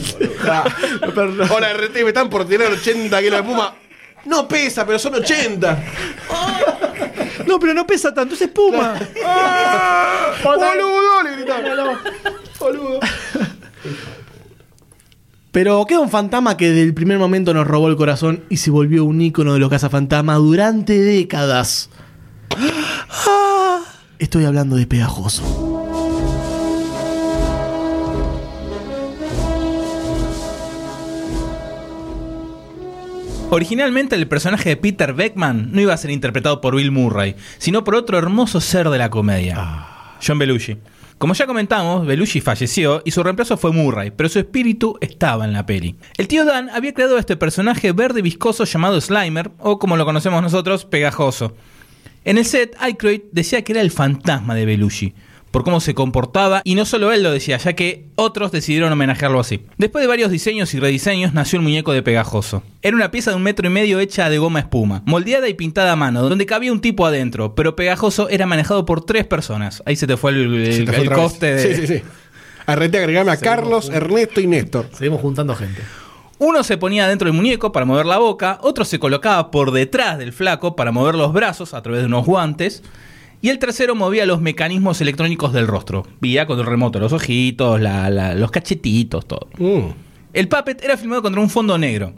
boludo. [LAUGHS] Hola, RT, me están por tirar 80 kilos de pluma. No pesa, pero son 80. No, pero no pesa tanto, es espuma. Ah. ¡Boludo! Le gritaron. ¡Boludo! Pero queda un fantasma que desde el primer momento nos robó el corazón y se volvió un ícono de los cazafantasmas durante décadas. Ah, [GASPS] Estoy hablando de Pegajoso. Originalmente el personaje de Peter Beckman no iba a ser interpretado por Bill Murray, sino por otro hermoso ser de la comedia, John Belushi. Como ya comentamos, Belushi falleció y su reemplazo fue Murray, pero su espíritu estaba en la peli. El tío Dan había creado este personaje verde viscoso llamado Slimer, o como lo conocemos nosotros, Pegajoso. En el set, Aykroyd decía que era el fantasma de Belushi, por cómo se comportaba, y no solo él lo decía, ya que otros decidieron homenajearlo así. Después de varios diseños y rediseños, nació el muñeco de Pegajoso. Era una pieza de un metro y medio hecha de goma espuma, moldeada y pintada a mano, donde cabía un tipo adentro, pero Pegajoso era manejado por tres personas. Ahí se te fue el, el- Se te fue el otra vez. coste de... Sí, sí, sí. Arrete, agregame a Carlos, Ernesto y Néstor. Seguimos juntando gente. Uno se ponía dentro del muñeco para mover la boca, otro se colocaba por detrás del flaco para mover los brazos a través de unos guantes, y el tercero movía los mecanismos electrónicos del rostro, vía con el remoto, los ojitos, la- la- los cachetitos, todo. Mm. El puppet era filmado contra un fondo negro.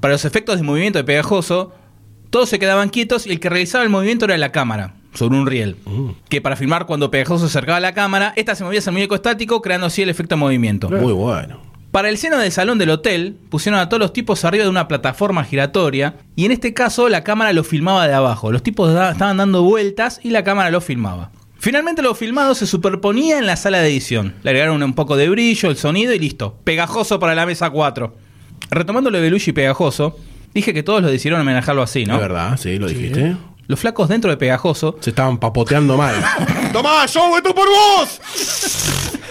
Para los efectos de movimiento de pegajoso, todos se quedaban quietos y el que realizaba el movimiento era la cámara, sobre un riel. Que para filmar cuando pegajoso se acercaba a la cámara, esta se movía hacia el muñeco estático, creando así el efecto de movimiento. Muy bueno. Para el seno del salón del hotel, pusieron a todos los tipos arriba de una plataforma giratoria y en este caso la cámara lo filmaba de abajo. Los tipos da- estaban dando vueltas y la cámara lo filmaba. Finalmente lo filmado se superponía en la sala de edición. Le agregaron un poco de brillo, el sonido y listo. Pegajoso para la mesa 4. Retomando lo de Belushi Pegajoso, dije que todos lo decidieron homenajarlo así, ¿no? Es verdad, sí, lo dijiste. Los flacos dentro de Pegajoso Se estaban papoteando mal. [LAUGHS] ¡Tomá, yo por vos!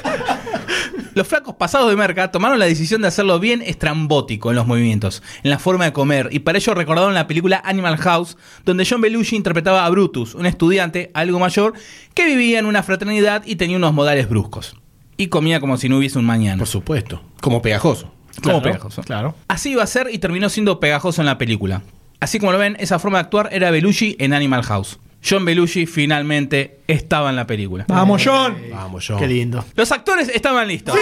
[LAUGHS] Los flacos pasados de merca tomaron la decisión de hacerlo bien estrambótico en los movimientos, en la forma de comer, y para ello recordaron la película Animal House, donde John Belushi interpretaba a Brutus, un estudiante algo mayor que vivía en una fraternidad y tenía unos modales bruscos. Y comía como si no hubiese un mañana. Por supuesto. Como pegajoso. Como Claro, pegajoso. Claro. Así iba a ser y terminó siendo pegajoso en la película. Así como lo ven, esa forma de actuar era Belushi en Animal House. John Belushi finalmente estaba en la película. Vamos, John. Vamos, yo. Qué lindo. Los actores estaban listos.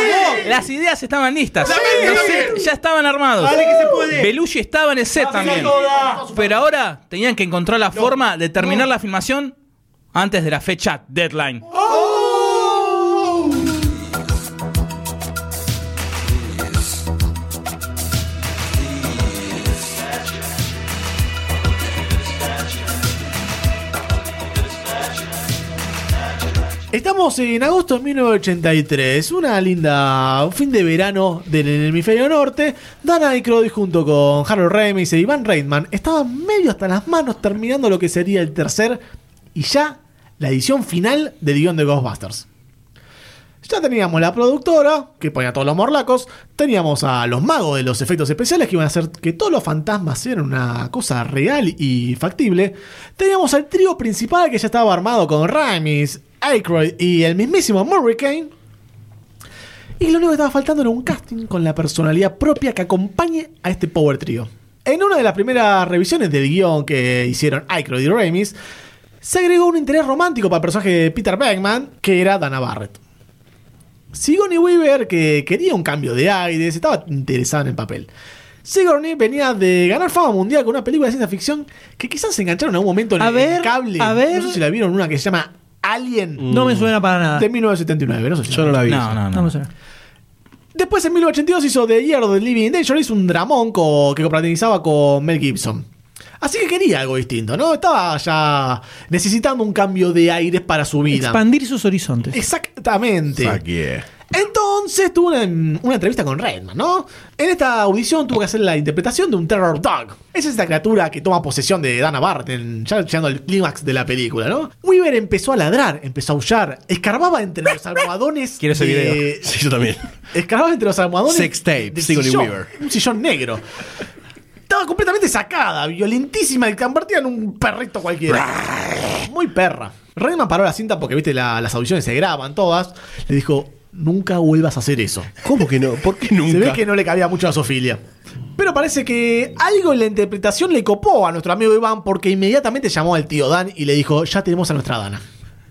Las ideas estaban listas. Los sets ya estaban armados. Dale que se puede. Belushi estaba en el set también. Pero ahora tenían que encontrar la forma de terminar la filmación antes de la fecha deadline. Estamos en agosto de 1983, una linda fin de verano del hemisferio norte. Dan Aykroyd junto con Harold Ramis e Ivan Reitman estaban medio hasta las manos terminando lo que sería el tercer y ya la edición final del guion de Ghostbusters. Ya teníamos la productora, que ponía todos los morlacos. Teníamos a los magos de los efectos especiales, que iban a hacer que todos los fantasmas eran una cosa real y factible. Teníamos al trío principal, que ya estaba armado con Ramis, Aykroyd y el mismísimo Murray Kane. Y lo único que estaba faltando era un casting con la personalidad propia que acompañe a este Power Trio. En una de las primeras revisiones del guion que hicieron Aykroyd y Ramis, se agregó un interés romántico para el personaje de Peter Beckman, que era Dana Barrett. Sigourney Weaver, que quería un cambio de aires, estaba interesada en el papel. Sigourney venía de ganar fama mundial con una película de ciencia ficción que quizás se engancharon en algún momento en A el ver, cable. a ver. No sé si la vieron, una que se llama Alien. No me suena para nada. De 1979, no sé si Yo no la vi. No, no, No no. me suena. Después en 1982 hizo The Year of the Living Danger, hizo un dramón co- que coprotagonizaba con Mel Gibson. Así que quería algo distinto, ¿no? Estaba ya necesitando un cambio de aires para su vida. Expandir sus horizontes. Exactamente. Fuck yeah. Entonces tuvo una, una entrevista con Redman, ¿no? En esta audición tuvo que hacer la interpretación de un Terror Dog. Es esta criatura que toma posesión de Dana Barrett, en- ya llegando al clímax de la película, ¿no? Weaver empezó a ladrar, empezó a aullar, escarbaba entre los almohadones. [LAUGHS] Quiero ese de- video. [LAUGHS] Sí, yo también. Escarbaba entre los almohadones. Sex tape, sillón, Weaver. Un sillón negro. Estaba completamente sacada, violentísima y convertida en un perrito cualquiera. Muy perra. Redman paró la cinta porque, viste, la- las audiciones se graban todas. Le dijo, nunca vuelvas a hacer eso. ¿Cómo que no? ¿Por qué nunca? [LAUGHS] Se ve que no le cabía mucho a Sofía. Pero parece que algo en la interpretación le copó a nuestro amigo Iván porque inmediatamente llamó al tío Dan y le dijo, ya tenemos a nuestra Dana.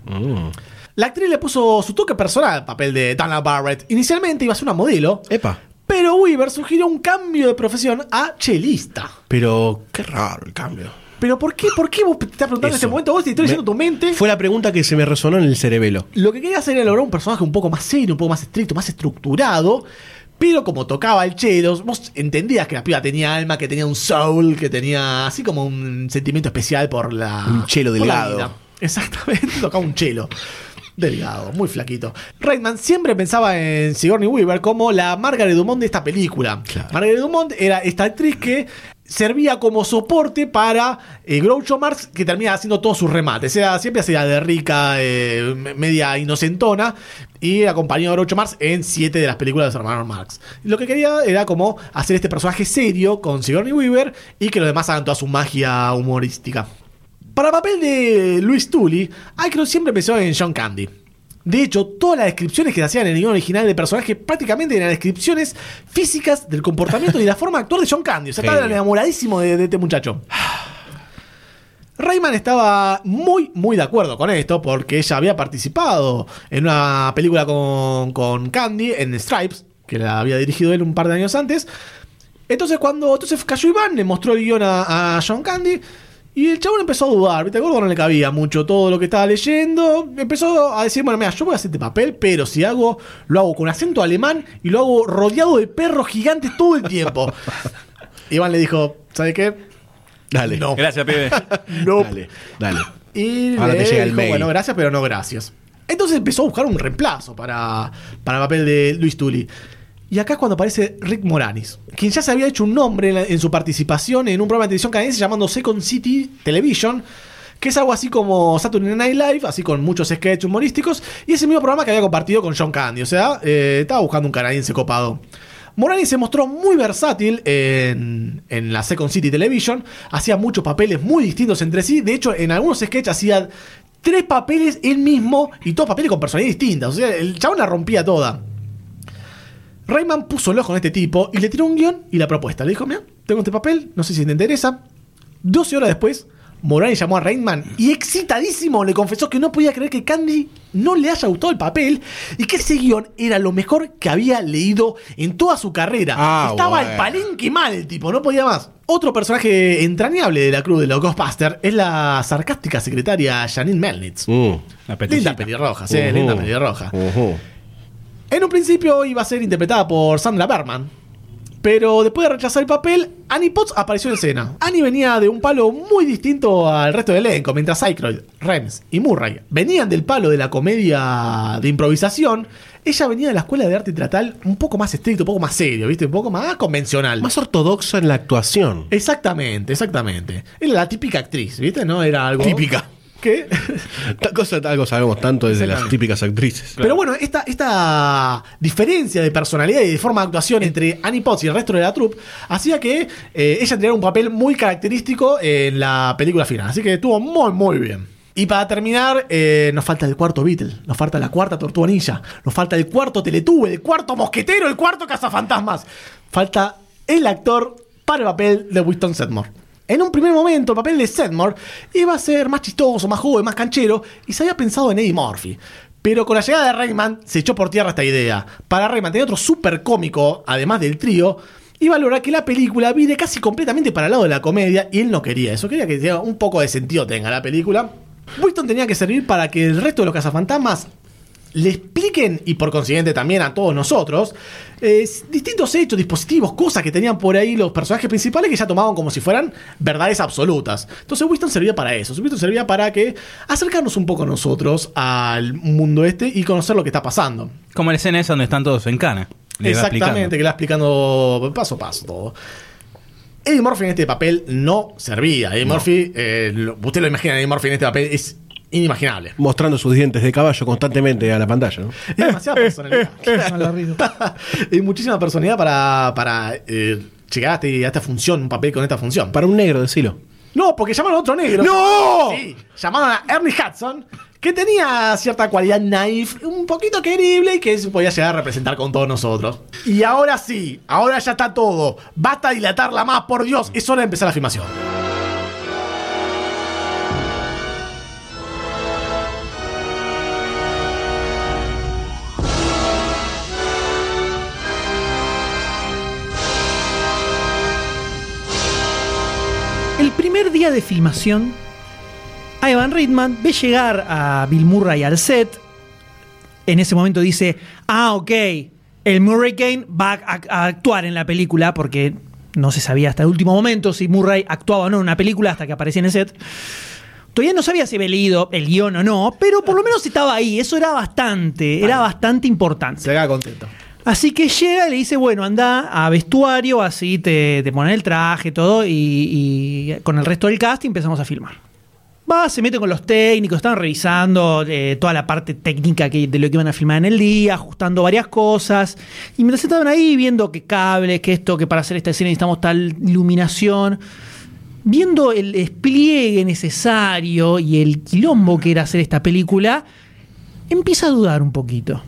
Mm. La actriz le puso su toque personal al papel de Dana Barrett. Inicialmente iba a ser una modelo, Epa. pero Weaver sugirió un cambio de profesión a chelista. Pero qué raro el cambio. Pero ¿por qué? ¿Por qué vos te estás preguntando en este momento? Vos te estoy diciendo tu mente. Fue la pregunta que se me resonó en el cerebelo. Lo que quería hacer era lograr un personaje un poco más serio, un poco más estricto, más estructurado. Pero como tocaba el chelo, vos entendías que la piba tenía alma, que tenía un soul, que tenía así como un sentimiento especial por la. Un chelo la delgado. Exactamente, [LAUGHS] tocaba un chelo. Delgado, muy flaquito. Reitman siempre pensaba en Sigourney Weaver como la Margaret Dumont de esta película. Claro. Margaret Dumont era esta actriz que servía como soporte para eh, Groucho Marx, que termina haciendo todos sus remates. Era, siempre hacía de rica, eh, me- media inocentona, y acompañó a Groucho Marx en siete de las películas de los hermanos Marx. Lo que quería era como hacer este personaje serio con Sigourney Weaver y que los demás hagan toda su magia humorística. Para el papel de Luis Tully, Aykroyd siempre pensó en John Candy. De hecho, todas las descripciones que se hacían en el guion original del personaje prácticamente eran descripciones físicas del comportamiento y la forma de actuar de John Candy. O sea, estaba enamoradísimo de, de este muchacho. Rayman estaba muy, muy de acuerdo con esto porque ella había participado en una película con, con Candy, en Stripes, que la había dirigido él un par de años antes. Entonces, cuando entonces cayó Iván, le mostró el guion a, a John Candy. Y el chabón empezó a dudar, ¿viste? El gordo no le cabía mucho todo lo que estaba leyendo. Empezó a decir, bueno, mira, yo voy a hacer este papel, pero si hago, lo hago con acento alemán y lo hago rodeado de perros gigantes todo el tiempo. [LAUGHS] Iván le dijo, ¿sabe qué? Dale. No. Gracias, pibe. [LAUGHS] No. Dale, dale. Y Ahora le te llega el dijo, mail. bueno, gracias, pero no gracias. Entonces empezó a buscar un reemplazo para, para el papel de Luis Tully. Y acá es cuando aparece Rick Moranis, quien ya se había hecho un nombre en, su participación en un programa de televisión canadiense llamado Second City Television, que es algo así como Saturday Night Live, así con muchos sketches humorísticos, y ese mismo programa que había compartido con John Candy, o sea, eh, estaba buscando un canadiense copado. Moranis se mostró muy versátil en, en la Second City Television, hacía muchos papeles muy distintos entre sí, de hecho en algunos sketches hacía tres papeles él mismo y todos papeles con personalidades distintas, o sea, el chabón la rompía toda. Rayman puso el ojo en este tipo y le tiró un guion y la propuesta. Le dijo, mira, tengo este papel, no sé si te interesa. 12 horas después, Morales llamó a Rayman y excitadísimo le confesó que no podía creer que Candy no le haya gustado el papel y que ese guion era lo mejor que había leído en toda su carrera. Ah, Estaba el palenque mal el tipo, no podía más. Otro personaje entrañable de la cruz de los Ghostbusters es la sarcástica secretaria Janine Melnitz. Mm. La Linda pelirroja, sí, Ujú. linda pelirroja. En un principio iba a ser interpretada por Sandra Berman. Pero después de rechazar el papel, Annie Potts apareció en escena. Annie venía de un palo muy distinto al resto del elenco, mientras Aykroyd, Rems y Murray venían del palo de la comedia de improvisación. Ella venía de la escuela de arte teatral un poco más estricto, un poco más serio, ¿viste? Un poco más convencional. Más ortodoxa en la actuación. Exactamente, exactamente. Era la típica actriz, ¿viste? No era algo. Típica. ¿Qué? [LAUGHS] Tal cosa, algo sabemos tanto desde las típicas actrices. Pero bueno, esta, esta diferencia de personalidad y de forma de actuación entre Annie Potts y el resto de la troupe hacía que eh, ella tuviera un papel muy característico en la película final. Así que estuvo muy, muy bien. Y para terminar, eh, nos falta el cuarto Beatle, nos falta la cuarta Tortuga Ninja, nos falta el cuarto Teletube, el cuarto Mosquetero, el cuarto Cazafantasmas. Falta el actor para el papel de Winston Sedmore. En un primer momento, el papel de Sedmore iba a ser más chistoso, más joven, más canchero, y se había pensado en Eddie Murphy. Pero con la llegada de Rayman se echó por tierra esta idea. Para Rayman tenía otro súper cómico, además del trío, iba a lograr que la película vire casi completamente para el lado de la comedia, y él no quería eso, quería que un poco de sentido tenga la película. Winston tenía que servir para que el resto de los cazafantasmas le expliquen, y por consiguiente también a todos nosotros, eh, distintos hechos, dispositivos, cosas que tenían por ahí los personajes principales que ya tomaban como si fueran verdades absolutas. Entonces Winston servía para eso, Winston servía para que acercarnos un poco nosotros al mundo este y conocer lo que está pasando. Como la escena esa donde están todos en cana. Exactamente, que le va explicando paso a paso todo. Eddie Murphy en este papel no servía. Eddie Murphy, eh, usted lo imagina, Eddie Murphy en este papel es inimaginable. Mostrando sus dientes de caballo constantemente a la pantalla. ¿no? Es demasiada personalidad. [LAUGHS] Hay muchísima personalidad para, para eh, llegar a, este- a esta función, un papel con esta función. Para un negro, decilo. No, porque llamaron a otro negro. ¡No! Sí, llamaron a Ernie Hudson, que tenía cierta cualidad naif, un poquito querible y que se podía llegar a representar con todos nosotros. Y ahora sí, ahora ya está todo. Basta dilatarla más, por Dios. Es hora de empezar la filmación. Día de filmación, Ivan Reitman ve llegar a Bill Murray al set. En ese momento dice, ah, ok, el Murray Kane va a, a actuar en la película porque no se sabía hasta el último momento si Murray actuaba o no en una película hasta que aparecía en el set. Todavía no sabía si había leído el guion o no, pero por lo menos estaba ahí. Eso era bastante, era bastante importante. Se haga contento. Así que llega y le dice, bueno, anda a vestuario, así te, te ponen el traje, todo, y, con el resto del cast empezamos a filmar. Va, se mete con los técnicos, estaban revisando eh, toda la parte técnica que, de lo que iban a filmar en el día, ajustando varias cosas. Y mientras estaban ahí viendo qué cables, que esto, que para hacer esta escena necesitamos tal iluminación, viendo el despliegue necesario y el quilombo que era hacer esta película, empieza a dudar un poquito.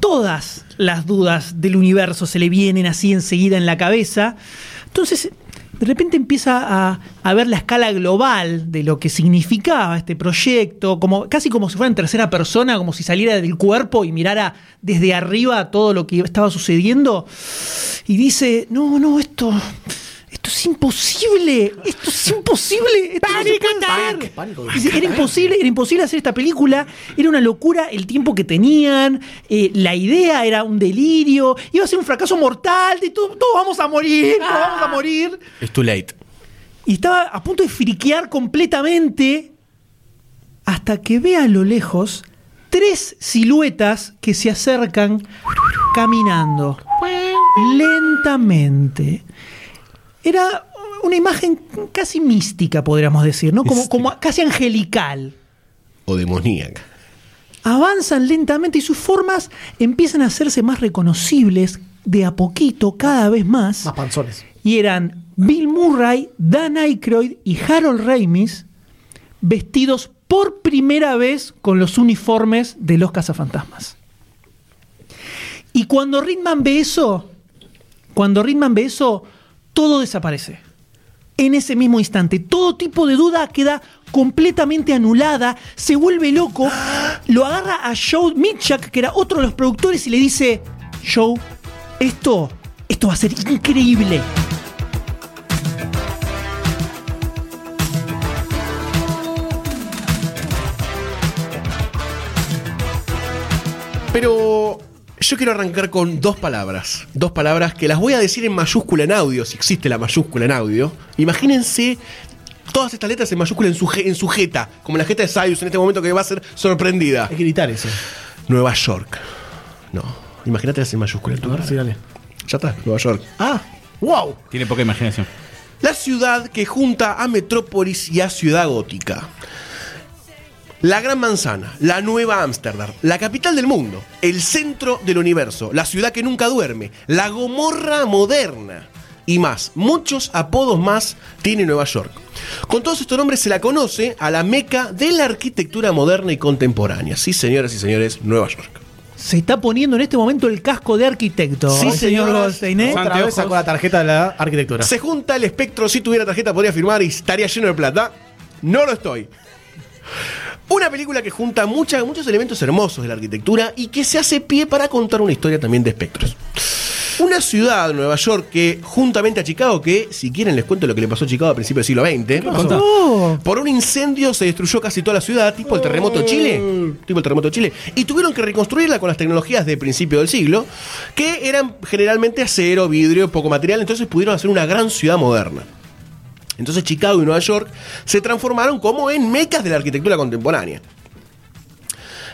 Todas las dudas del universo se le vienen así enseguida en la cabeza. Entonces, de repente empieza a, a ver la escala global de lo que significaba este proyecto, como, casi como si fuera en tercera persona, como si saliera del cuerpo y mirara desde arriba todo lo que estaba sucediendo. Y dice, no, no, esto... Esto es imposible, esto es imposible. Esto no se puede hacer". Pánico. Dice, Era imposible, era imposible hacer esta película, era una locura el tiempo que tenían, eh, la idea era un delirio, iba a ser un fracaso mortal, de todo- todos vamos a morir, todos vamos a morir. Es too late. Y estaba a punto de friquear completamente hasta que ve a lo lejos tres siluetas que se acercan caminando lentamente. Era una imagen casi mística, podríamos decir, ¿no? Como, como casi angelical. O demoníaca. Avanzan lentamente y sus formas empiezan a hacerse más reconocibles de a poquito, cada vez más. Más panzones. Y eran Bill Murray, Dan Aykroyd y Harold Ramis vestidos por primera vez con los uniformes de los cazafantasmas. Y cuando Ritman ve eso, cuando Ritman ve eso, todo desaparece. En ese mismo instante, todo tipo de duda queda completamente anulada, se vuelve loco, lo agarra a Joe Mitchak, que era otro de los productores, y le dice, Joe, esto, esto va a ser increíble. Pero yo quiero arrancar con dos palabras. Dos palabras que las voy a decir en mayúscula en audio, si existe la mayúscula en audio. Imagínense todas estas letras en mayúscula en su, en su jeta, como la jeta de Sayus en este momento que va a ser sorprendida. Hay que gritar eso. Nueva York. No. Imagínate en mayúscula en tu A ver, cara. sí, dale. Ya está, Nueva York. Ah, wow. Tiene poca imaginación. La ciudad que junta a Metrópolis y a Ciudad Gótica. La Gran Manzana, la Nueva Ámsterdam, la capital del mundo, el centro del universo, la ciudad que nunca duerme, la Gomorra moderna y más. Muchos apodos más tiene Nueva York. Con todos estos nombres se la conoce a la meca de la arquitectura moderna y contemporánea. Sí, señoras y señores, Nueva York. Se está poniendo en este momento el casco de arquitecto. Sí, ¿eh, señor. Goldstein. ¿eh? Otra vez sacó la tarjeta de la arquitectura. Se junta el espectro, si tuviera tarjeta podría firmar y estaría lleno de plata. No lo estoy. Una película que junta mucha- muchos elementos hermosos de la arquitectura y que se hace pie para contar una historia también de espectros. Una ciudad, Nueva York, que juntamente a Chicago, que si quieren les cuento lo que le pasó a Chicago a principios del siglo XX. Por un incendio se destruyó casi toda la ciudad, tipo el terremoto de Chile. Tipo el terremoto de Chile. Y tuvieron que reconstruirla con las tecnologías de principio del siglo, que eran generalmente acero, vidrio, poco material. Entonces pudieron hacer una gran ciudad moderna. Entonces Chicago y Nueva York se transformaron como en mecas de la arquitectura contemporánea.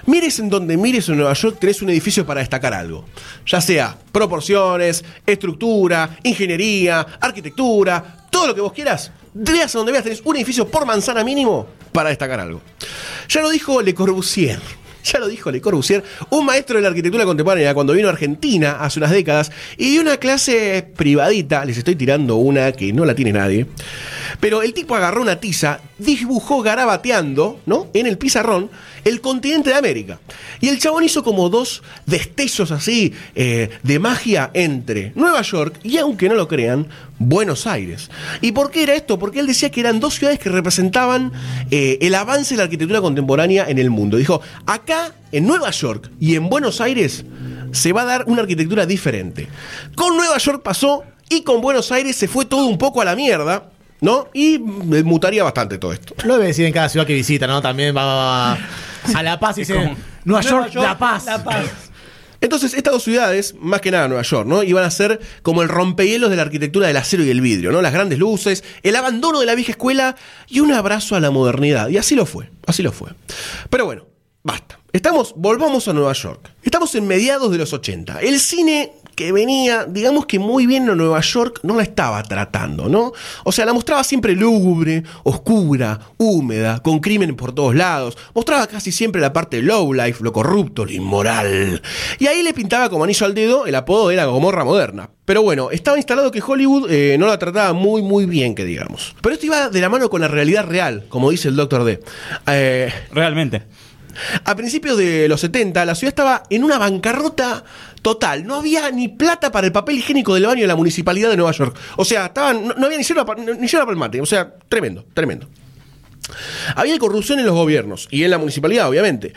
Mires en donde mires en Nueva York, tenés un edificio para destacar algo. Ya sea proporciones, estructura, ingeniería, arquitectura, todo lo que vos quieras. Veas a donde veas, tenés un edificio por manzana mínimo para destacar algo. Ya lo dijo Le Corbusier. Ya lo dijo Le Corbusier, un maestro de la arquitectura contemporánea cuando vino a Argentina hace unas décadas y dio una clase privadita, les estoy tirando una que no la tiene nadie, pero el tipo agarró una tiza, dibujó garabateando, ¿no? En el pizarrón, el continente de América. Y el chabón hizo como dos destellos así eh, de magia entre Nueva York y, aunque no lo crean, Buenos Aires. ¿Y por qué era esto? Porque él decía que eran dos ciudades que representaban eh, el avance de la arquitectura contemporánea en el mundo. Dijo, acá en Nueva York y en Buenos Aires se va a dar una arquitectura diferente. Con Nueva York pasó y con Buenos Aires se fue todo un poco a la mierda, ¿no? Y mutaría bastante todo esto. Lo debe decir en cada ciudad que visita, ¿no? También va a, a La Paz y dice como- Nueva York, La Paz. La Paz. Entonces, estas dos ciudades, más que nada Nueva York, ¿no? Iban a ser como el rompehielos de la arquitectura del acero y el vidrio, ¿no? Las grandes luces, el abandono de la vieja escuela y un abrazo a la modernidad. Y así lo fue, así lo fue. Pero bueno, basta. Estamos, volvamos a Nueva York. Estamos en mediados de los 80. El cine que venía, digamos que muy bien a Nueva York, no la estaba tratando, ¿no? O sea, la mostraba siempre lúgubre, oscura, húmeda, con crimen por todos lados. Mostraba casi siempre la parte low life, lo corrupto, lo inmoral. Y ahí le pintaba como anillo al dedo el apodo de la Gomorra moderna. Pero bueno, estaba instalado que Hollywood eh, no la trataba muy, muy bien, que digamos. Pero esto iba de la mano con la realidad real, como dice el Doctor D. Eh, Realmente. a principios de los 70, la ciudad estaba en una bancarrota total. No había ni plata para el papel higiénico del baño de la municipalidad de Nueva York. O sea, estaban, no, había ni siquiera, ni para el mate. O sea, tremendo, tremendo. Había corrupción en los gobiernos y en la municipalidad, obviamente.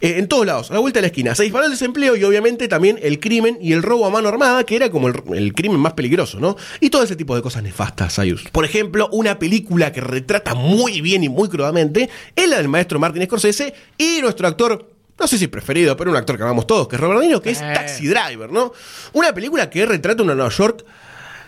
Eh, en todos lados, a la vuelta de la esquina. Se disparó el desempleo y obviamente también el crimen y el robo a mano armada, que era como el, el crimen más peligroso, ¿no? Y todo ese tipo de cosas nefastas, Sayus. Por ejemplo, una película que retrata muy bien y muy crudamente es la del maestro Martin Scorsese y nuestro actor. No sé si preferido, pero un actor que amamos todos, que es Robert De Niro, que es Eh. Taxi Driver, ¿no? Una película que retrata una Nueva York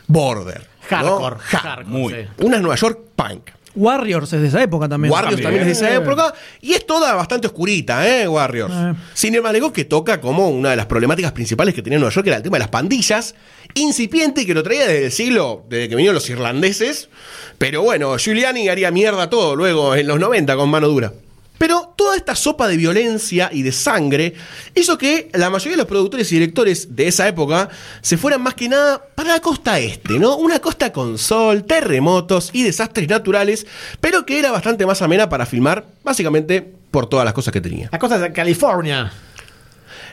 border. ¿no? Hardcore. Hardcore, muy. sí. Una Nueva York punk. Warriors es de esa época también. Warriors también es de esa época. Y es toda bastante oscurita, ¿eh? Warriors. Eh. Sin embargo, que toca como una de las problemáticas principales que tenía Nueva York, que era el tema de las pandillas. Incipiente y que lo traía desde el siglo, desde que vinieron los irlandeses. Pero bueno, Giuliani haría mierda todo luego en los 90 con mano dura. Pero toda esta sopa de violencia y de sangre hizo que la mayoría de los productores y directores de esa época se fueran más que nada para la costa este, ¿no? Una costa con sol, terremotos y desastres naturales, pero que era bastante más amena para filmar, básicamente por todas las cosas que tenía. La costa de California.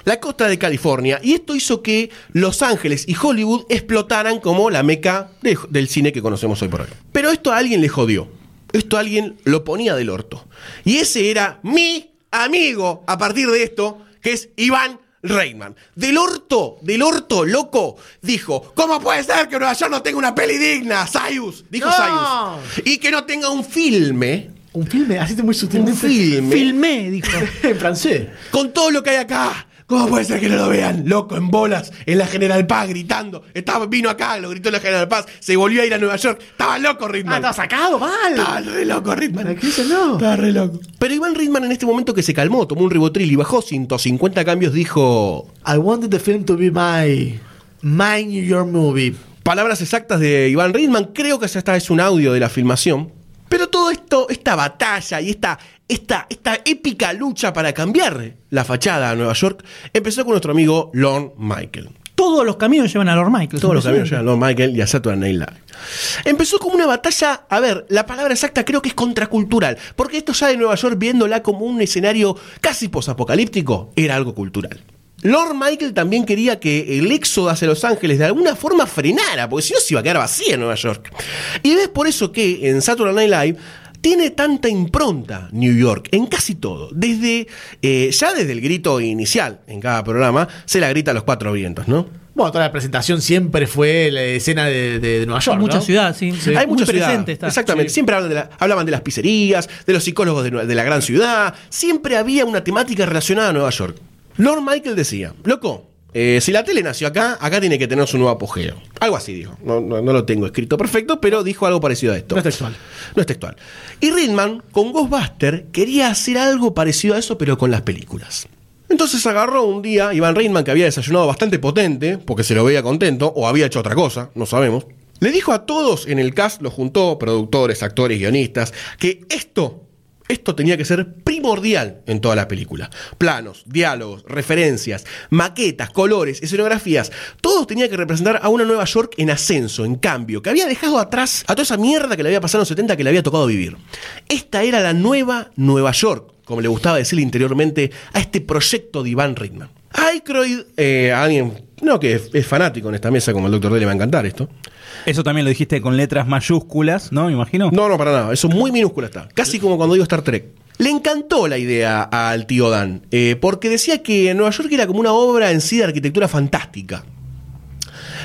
La costa de California, y esto hizo que Los Ángeles y Hollywood explotaran como la meca de- del cine que conocemos hoy por hoy. Pero esto a alguien le jodió. Esto alguien lo ponía del orto. Y ese era mi amigo a partir de esto, que es Iván Reitman. Del orto, del orto, loco, dijo, ¿cómo puede ser que Nueva York no tenga una peli digna? Sayus, dijo No. Sayus. Y que no tenga un filme, Un filme, así muy un sutilmente. filme, Filmé, dijo. [LAUGHS] en francés. con todo lo que hay acá. ¿Cómo puede ser que no lo vean? Loco, en bolas, en la General Paz, gritando. Estaba, vino acá, lo gritó en la General Paz, se volvió a ir a Nueva York. Estaba loco Ah, Ritman. estaba sacado, mal. Estaba re loco Ritman. ¿Qué dice no? Estaba re loco. Pero Iván Ritman en este momento que se calmó, tomó un ribotril y bajó 150 cambios, dijo... I wanted the film to be my my New York movie. Palabras exactas de Iván Ritman, creo que esta es un audio de la filmación. Pero todo esto, esta batalla y esta, esta, esta épica lucha para cambiar la fachada a Nueva York, empezó con nuestro amigo Lorne Michael. Todos los caminos llevan a Lord Michael. Todos los caminos llegan a Lord Michael y a Saturday Night Live. Empezó como una batalla, a ver, la palabra exacta creo que es contracultural, porque esto ya de Nueva York viéndola como un escenario casi posapocalíptico, era algo cultural. Lord Michael también quería que el éxodo hacia Los Ángeles de alguna forma frenara, porque si no se iba a quedar vacía en Nueva York. Y es por eso que en Saturday Night Live tiene tanta impronta New York en casi todo. Desde, eh, ya desde el grito inicial en cada programa, se la grita a los cuatro vientos, ¿no? Bueno, toda la presentación siempre fue la escena de, de- de Nueva York. Mucha ¿no? ciudad, sí. Hay mucha ciudad. está. Exactamente. Sí. Siempre hablan de, la- hablaban de las pizzerías, de los psicólogos de, de la gran ciudad. Siempre había una temática relacionada a Nueva York. Lord Michael decía, loco, eh, si la tele nació acá, acá tiene que tener su nuevo apogeo. Algo así dijo. No, no- no lo tengo escrito perfecto, pero dijo algo parecido a esto. No es textual. No es textual. Y Ridman, con Ghostbuster, quería hacer algo parecido a eso, pero con las películas. Entonces agarró un día Iván Reitman, que había desayunado bastante potente, porque se lo veía contento, o había hecho otra cosa, no sabemos. Le dijo a todos en el cast, lo juntó, productores, actores, guionistas, que esto, esto tenía que ser primordial en toda la película. Planos, diálogos, referencias, maquetas, colores, escenografías, todo tenía que representar a una Nueva York en ascenso, en cambio, que había dejado atrás a toda esa mierda que le había pasado en los 70 que le había tocado vivir. Esta era la nueva Nueva York, como le gustaba decirle interiormente a este proyecto de Iván Reitman. Aykroyd, eh, alguien no que es, es fanático en esta mesa, como el Dr. D le va a encantar esto. Eso también lo dijiste con letras mayúsculas, ¿no? Me imagino. No, no, para nada. Eso muy minúscula está. Casi como cuando digo Star Trek. Le encantó la idea al tío Dan, eh, porque decía que Nueva York era como una obra en sí de arquitectura fantástica.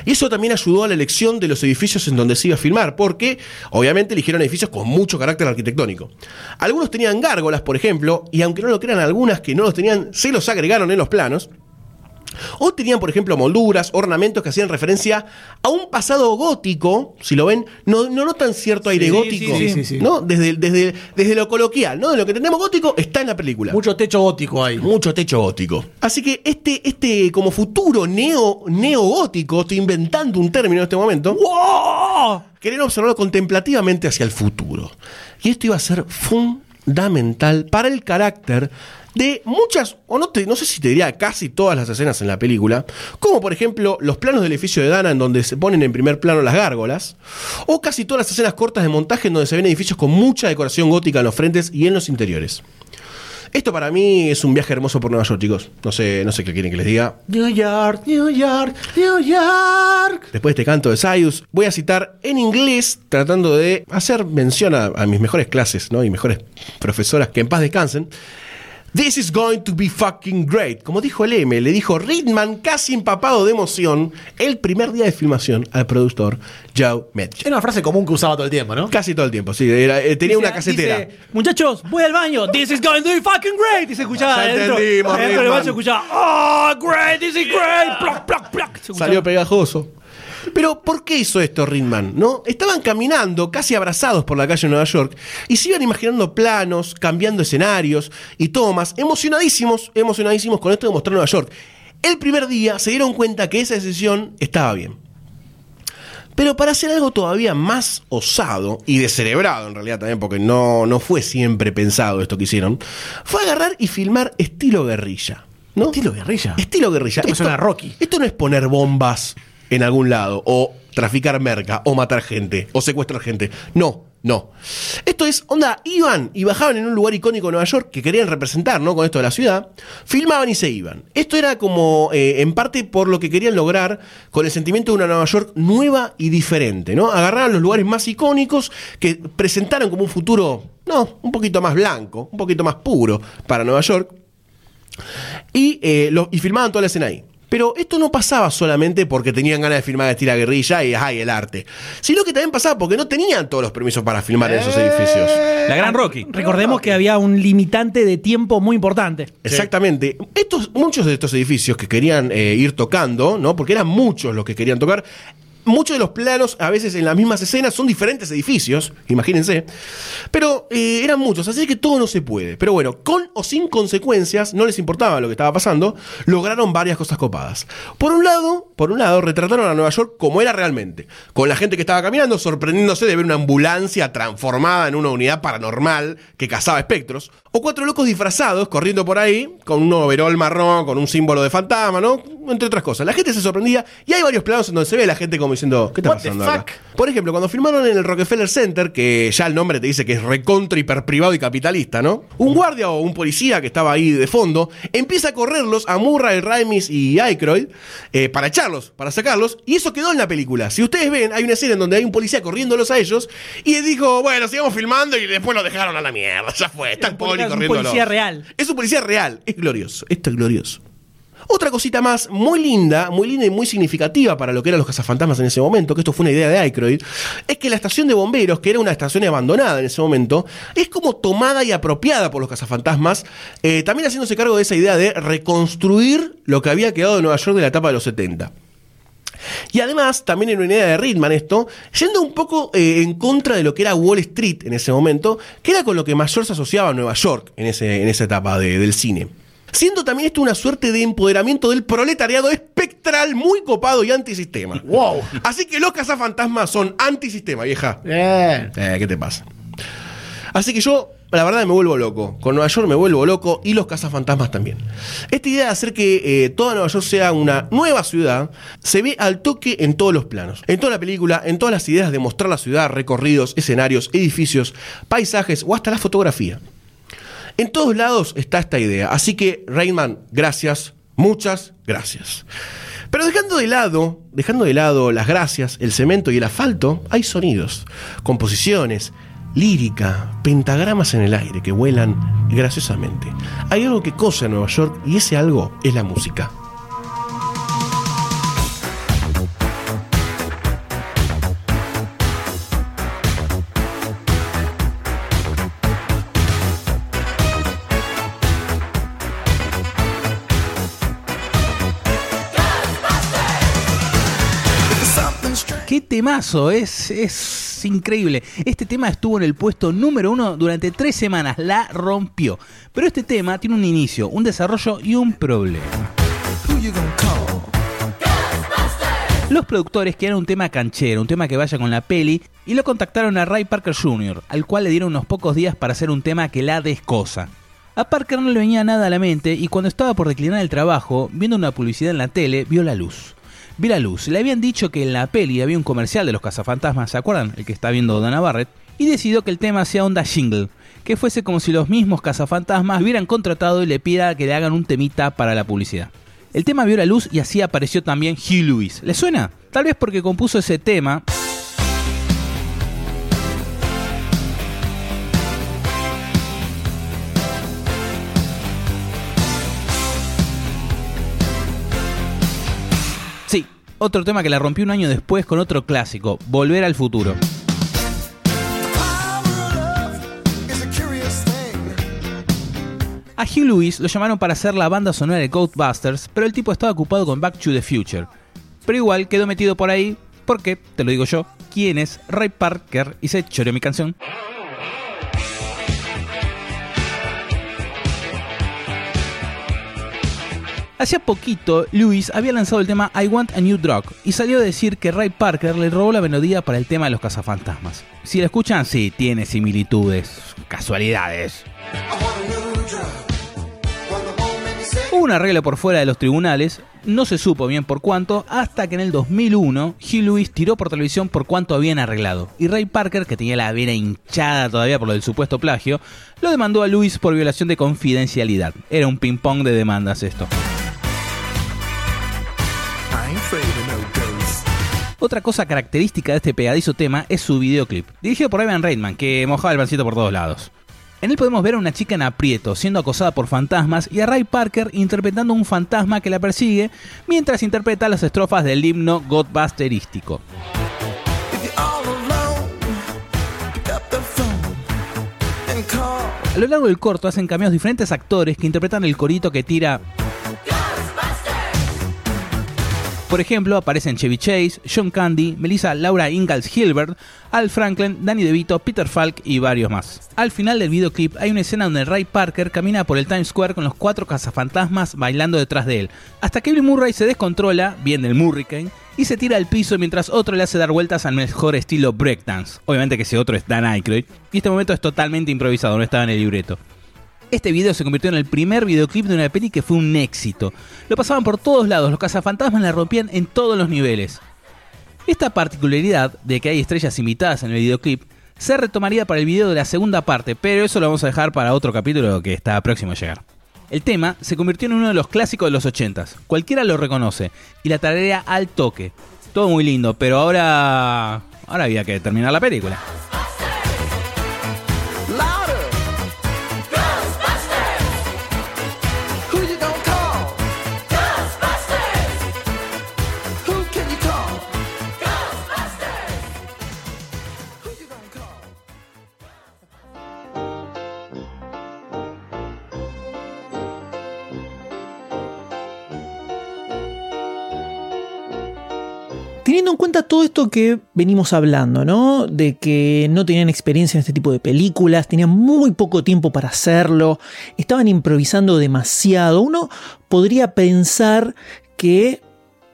Y eso también ayudó a la elección de los edificios en donde se iba a filmar, porque obviamente eligieron edificios con mucho carácter arquitectónico. Algunos tenían gárgolas, por ejemplo, y aunque no lo crean algunas que no los tenían, se los agregaron en los planos. O tenían, por ejemplo, molduras, ornamentos que hacían referencia a un pasado gótico, si lo ven, no, no notan cierto aire Sí, gótico, sí, sí, sí. ¿no? Desde, desde, desde lo coloquial, ¿no? De lo que tenemos gótico está en la película. Mucho techo gótico ahí. Mucho techo gótico. Así que este, este como futuro neo, neogótico, estoy inventando un término en este momento, querían observarlo contemplativamente hacia el futuro. Y esto iba a ser fundamental para el carácter de muchas, o no, te- no sé si te diría casi todas las escenas en la película, como por ejemplo los planos del edificio de Dana en donde se ponen en primer plano las gárgolas, o casi todas las escenas cortas de montaje en donde se ven edificios con mucha decoración gótica en los frentes y en los interiores. Esto para mí es un viaje hermoso por Nueva York, chicos. No sé, no sé qué quieren que les diga. New York, New York, New York. Después de este canto de Sayus, voy a citar en inglés, tratando de hacer mención a, a mis mejores clases, ¿no? Y mejores profesoras que en paz descansen. This is going to be fucking great. Como dijo el M, le dijo Ridman, casi empapado de emoción, el primer día de filmación al productor Joe Metch. Era una frase común que usaba todo el tiempo, ¿no? Casi todo el tiempo, sí. era- eh, tenía una casetera. Dice, Muchachos, voy al baño. This is going to be fucking great. Y se escuchaba Ya adentro del baño se escuchaba. Oh, great, this is great. Ploc, ploc, ploc. Se escuchaba. Salió pegajoso. Pero, ¿por qué hizo esto Ridman? ¿No? Estaban caminando, casi abrazados por la calle de Nueva York, y se iban imaginando planos, cambiando escenarios y tomas, emocionadísimos, emocionadísimos con esto de mostrar Nueva York. El primer día se dieron cuenta que esa decisión estaba bien. Pero para hacer algo todavía más osado y descerebrado en realidad también, porque no, no fue siempre pensado esto que hicieron, fue agarrar y filmar estilo guerrilla. ¿no? Estilo guerrilla. Estilo guerrilla. Esto a Rocky. Esto no es poner bombas en algún lado, o traficar merca, o matar gente, o secuestrar gente. No, no. Esto es, onda, iban y bajaban en un lugar icónico de Nueva York que querían representar, ¿no? Con esto de la ciudad, filmaban y se iban. Esto era como, eh, en parte, por lo que querían lograr con el sentimiento de una Nueva York nueva y diferente, ¿no? Agarraron los lugares más icónicos que presentaron como un futuro, no, un poquito más blanco, un poquito más puro para Nueva York y, eh, lo- y filmaban toda la escena ahí. Pero esto no pasaba solamente porque tenían ganas de filmar estilo guerrilla y ay, el arte, sino que también pasaba porque no tenían todos los permisos para filmar en esos edificios. La gran Rocky. Recordemos que había un limitante de tiempo muy importante. Exactamente. Estos, muchos de estos edificios que querían eh, ir tocando, ¿no? Porque eran muchos los que querían tocar. Muchos de los planos, a veces en las mismas escenas, son diferentes edificios, imagínense. Pero eh, eran muchos, así que todo no se puede. Pero bueno, con o sin consecuencias, no les importaba lo que estaba pasando, lograron varias cosas copadas. Por un lado, por un lado, retrataron a Nueva York como era realmente, con la gente que estaba caminando, sorprendiéndose de ver una ambulancia transformada en una unidad paranormal que cazaba espectros, o cuatro locos disfrazados corriendo por ahí con un overol marrón, con un símbolo de fantasma, ¿no? Entre otras cosas. La gente se sorprendía y hay varios planos en donde se ve a la gente como diciendo, ¿qué está What the pasando acá?". fuck? Por ejemplo, cuando filmaron en el Rockefeller Center, que ya el nombre te dice que es recontra hiper privado y capitalista, ¿no? Un guardia o un policía que estaba ahí de fondo empieza a correrlos a Murray, Ramis y Aykroyd eh, para para sacarlos, y eso quedó en la película. Si ustedes ven, hay una escena en donde hay un policía corriéndolos a ellos y él dijo, bueno, sigamos filmando y después lo dejaron a la mierda, ya fue, está el poli es un corriéndolos. policía real. Es un policía real, es glorioso, esto es glorioso. Otra cosita más muy linda, muy linda y muy significativa para lo que eran los cazafantasmas en ese momento, que esto fue una idea de Aykroyd, es que la estación de bomberos, que era una estación abandonada en ese momento, es como tomada y apropiada por los cazafantasmas, eh, también haciéndose cargo de esa idea de reconstruir lo que había quedado de Nueva York de la etapa de los 70. Y además, también en una idea de Ritman esto, yendo un poco eh, en contra de lo que era Wall Street en ese momento, que era con lo que mayor se asociaba a Nueva York en, ese, en esa etapa de- del cine. Siendo también esto una suerte de empoderamiento del proletariado espectral muy copado y antisistema. Wow. Así que los cazafantasmas son antisistema, vieja. Bien. Eh, ¿Qué te pasa? Así que yo, la verdad, me vuelvo loco. Con Nueva York me vuelvo loco y los cazafantasmas también. Esta idea de hacer que eh, toda Nueva York sea una nueva ciudad se ve al toque en todos los planos. En toda la película, en todas las ideas de mostrar la ciudad, recorridos, escenarios, edificios, paisajes o hasta la fotografía. En todos lados está esta idea. Así que, Rayman, gracias, muchas gracias. Pero dejando de lado, dejando de lado las gracias, el cemento y el asfalto, hay sonidos, composiciones, lírica, pentagramas en el aire que vuelan graciosamente. Hay algo que cosa en Nueva York y ese algo es la música. Temazo, es, es increíble. Este tema estuvo en el puesto número uno durante tres semanas, la rompió. Pero este tema tiene un inicio, un desarrollo y un problema. Los productores querían un tema canchero, un tema que vaya con la peli, y lo contactaron a Ray Parker Jr., al cual le dieron unos pocos días para hacer un tema que la descosa. A Parker no le venía nada a la mente y cuando estaba por declinar el trabajo, viendo una publicidad en la tele, vio la luz. Vio la luz. Le habían dicho que en la peli había un comercial de los cazafantasmas, ¿se acuerdan? El que está viendo Dana Barrett. Y decidió que el tema sea onda jingle, que fuese como si los mismos cazafantasmas hubieran contratado y le pida que le hagan un temita para la publicidad. El tema vio la luz y así apareció también Hugh Lewis. ¿Le suena? Tal vez porque compuso ese tema. Otro tema que la rompió un año después con otro clásico, Volver al futuro. A Hugh Lewis lo llamaron para hacer la banda sonora de Ghostbusters, pero el tipo estaba ocupado con Back to the Future. Pero igual quedó metido por ahí porque, te lo digo yo, ¿quién es Ray Parker? Y se choreó mi canción. Hacía poquito, Lewis había lanzado el tema I Want a New Drug y salió a decir que Ray Parker le robó la melodía para el tema de los cazafantasmas. Si lo escuchan, sí, tiene similitudes, casualidades. Hubo un arreglo por fuera de los tribunales, no se supo bien por cuánto, hasta que en el 2001 Hugh Lewis tiró por televisión por cuánto habían arreglado. Y Ray Parker, que tenía la vena hinchada todavía por lo del supuesto plagio, lo demandó a Lewis por violación de confidencialidad. Era un ping-pong de demandas esto. Otra cosa característica de este pegadizo tema es su videoclip, dirigido por Evan Reitman, que mojaba el pancito por todos lados. En él podemos ver a una chica en aprieto, siendo acosada por fantasmas, y a Ray Parker interpretando un fantasma que la persigue, mientras interpreta las estrofas del himno Godbusterístico. A lo largo del corto hacen cameos diferentes actores que interpretan el corito que tira Por ejemplo, aparecen Chevy Chase, John Candy, Melissa Laura Ingalls Hilbert, Al Franklin, Danny DeVito, Peter Falk y varios más. Al final del videoclip hay una escena donde Ray Parker camina por el Times Square con los cuatro cazafantasmas bailando detrás de él, hasta que Bill Murray se descontrola, bien del Murricane, y se tira al piso mientras otro le hace dar vueltas al mejor estilo breakdance. Obviamente que ese otro es Dan Aykroyd, y este momento es totalmente improvisado, no estaba en el libreto. Este video se convirtió en el primer videoclip de una peli que fue un éxito. Lo pasaban por todos lados, los cazafantasmas la rompían en todos los niveles. Esta particularidad de que hay estrellas invitadas en el videoclip se retomaría para el video de la segunda parte, pero eso lo vamos a dejar para otro capítulo que está próximo a llegar. El tema se convirtió en uno de los clásicos de los 80s, cualquiera lo reconoce, y la tarea al toque. Todo muy lindo, pero ahora. ahora había que terminar la película. Teniendo en cuenta todo esto que venimos hablando, ¿no? De que no tenían experiencia en este tipo de películas, tenían muy poco tiempo para hacerlo, estaban improvisando demasiado. Uno podría pensar que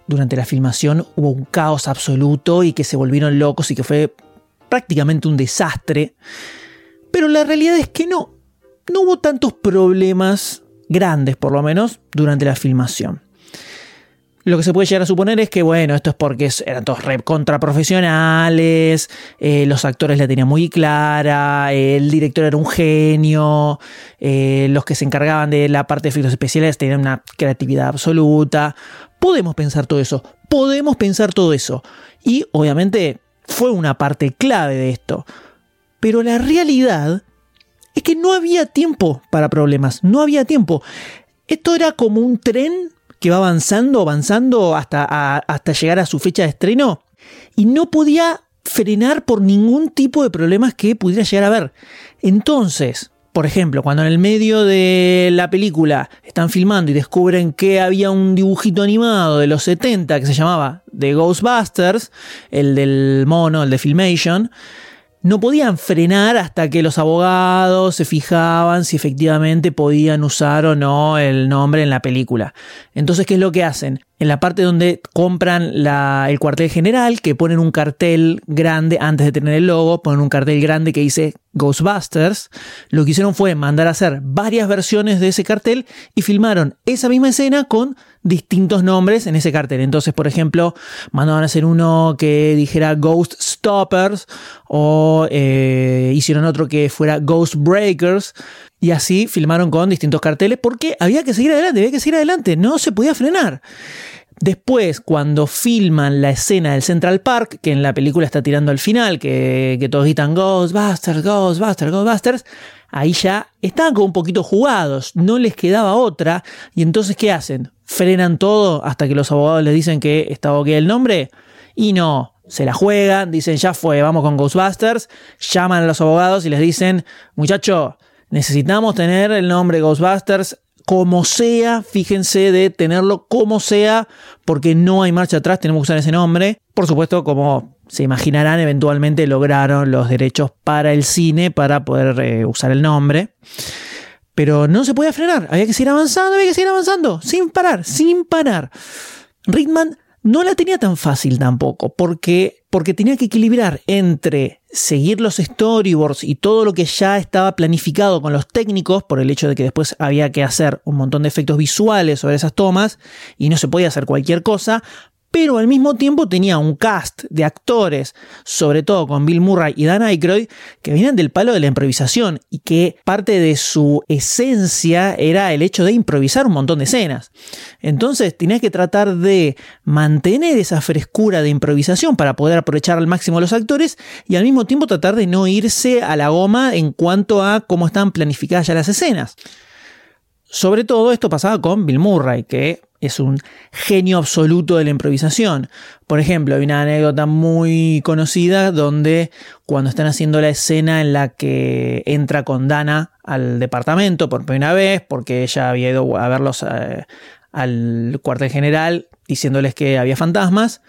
durante la filmación hubo un caos absoluto y que se volvieron locos y que fue prácticamente un desastre. Pero la realidad es que no. No hubo tantos problemas grandes, por lo menos, durante la filmación. Lo que se puede llegar a suponer es que, bueno, esto es porque eran todos re contraprofesionales, eh, los actores la tenían muy clara, el director era un genio, eh, los que se encargaban de la parte de efectos especiales tenían una creatividad absoluta. Podemos pensar todo eso, podemos pensar todo eso. Y obviamente fue una parte clave de esto. Pero la realidad es que no había tiempo para problemas, no había tiempo. Esto era como un tren que va avanzando, avanzando hasta, hasta llegar a su fecha de estreno y no podía frenar por ningún tipo de problemas que pudiera llegar a haber. Entonces, por ejemplo, cuando en el medio de la película están filmando y descubren que había un dibujito animado de los 70 que se llamaba de Ghostbusters, el del mono, el de Filmation, no podían frenar hasta que los abogados se fijaban si efectivamente podían usar o no el nombre en la película. Entonces, ¿qué es lo que hacen? En la parte donde compran el cuartel general, que ponen un cartel grande antes de tener el logo, ponen un cartel grande que dice Ghostbusters, lo que hicieron fue mandar a hacer varias versiones de ese cartel y filmaron esa misma escena con distintos nombres en ese cartel. Entonces, por ejemplo, mandaban a hacer uno que dijera Ghost Stoppers o eh, hicieron otro que fuera Ghost Breakers y así filmaron con distintos carteles porque había que seguir adelante, había que seguir adelante, no se podía frenar. Después, cuando filman la escena del Central Park, que en la película está tirando al final, que, que todos gritan Ghostbusters, Ghostbusters, Ghostbusters, ahí ya estaban como un poquito jugados, no les quedaba otra, y entonces ¿qué hacen? ¿Frenan todo hasta que los abogados les dicen que está ok el nombre? Y no, se la juegan, dicen ya fue, vamos con Ghostbusters, llaman a los abogados y les dicen, muchacho, necesitamos tener el nombre Ghostbusters como sea, fíjense de tenerlo como sea, porque no hay marcha atrás, tenemos que usar ese nombre. Por supuesto, como se imaginarán, eventualmente lograron los derechos para el cine para poder eh, usar el nombre. Pero no se podía frenar, había que seguir avanzando, había que seguir avanzando, sin parar, sin parar. Rickman no la tenía tan fácil tampoco, porque, porque tenía que equilibrar entre seguir los storyboards y todo lo que ya estaba planificado con los técnicos, por el hecho de que después había que hacer un montón de efectos visuales sobre esas tomas y no se podía hacer cualquier cosa, pero al mismo tiempo tenía un cast de actores, sobre todo con Bill Murray y Dan Aykroyd, que venían del palo de la improvisación y que parte de su esencia era el hecho de improvisar un montón de escenas. Entonces tenías que tratar de mantener esa frescura de improvisación para poder aprovechar al máximo a los actores y al mismo tiempo tratar de no irse a la goma en cuanto a cómo están planificadas ya las escenas. Sobre todo esto pasaba con Bill Murray, que es un genio absoluto de la improvisación. Por ejemplo, hay una anécdota muy conocida donde cuando están haciendo la escena en la que entra con Dana al departamento por primera vez, porque ella había ido a verlos eh, al cuartel general diciéndoles que había fantasmas,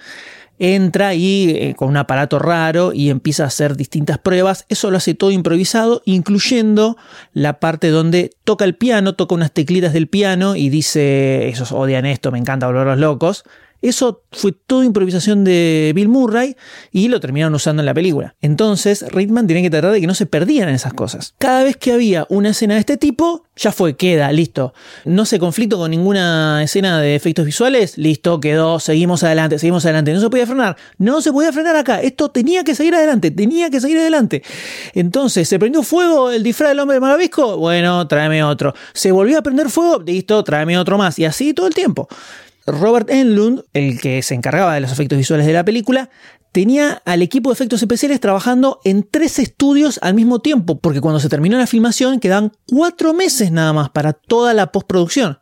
entra y eh, con un aparato raro y empieza a hacer distintas pruebas. Eso lo hace todo improvisado, incluyendo la parte donde toca el piano, toca unas teclitas del piano y dice, esos odian esto, me encanta volverlos locos. Eso fue toda improvisación de Bill Murray y lo terminaron usando en la película. Entonces, Rickman tenía que tratar de que no se perdieran esas cosas. Cada vez que había una escena de este tipo, ya fue, queda, listo. No se conflicto con ninguna escena de efectos visuales, listo, quedó, seguimos adelante, seguimos adelante. No se podía frenar, no se podía frenar acá. Esto tenía que seguir adelante, tenía que seguir adelante. Entonces, ¿se prendió fuego el disfraz del hombre de Malabisco? Bueno, tráeme otro. ¿Se volvió a prender fuego? Listo, tráeme otro más. Y así todo el tiempo. Robert Enlund, el que se encargaba de los efectos visuales de la película, tenía al equipo de efectos especiales trabajando en tres estudios al mismo tiempo, porque cuando se terminó la filmación quedaban cuatro meses nada más para toda la postproducción.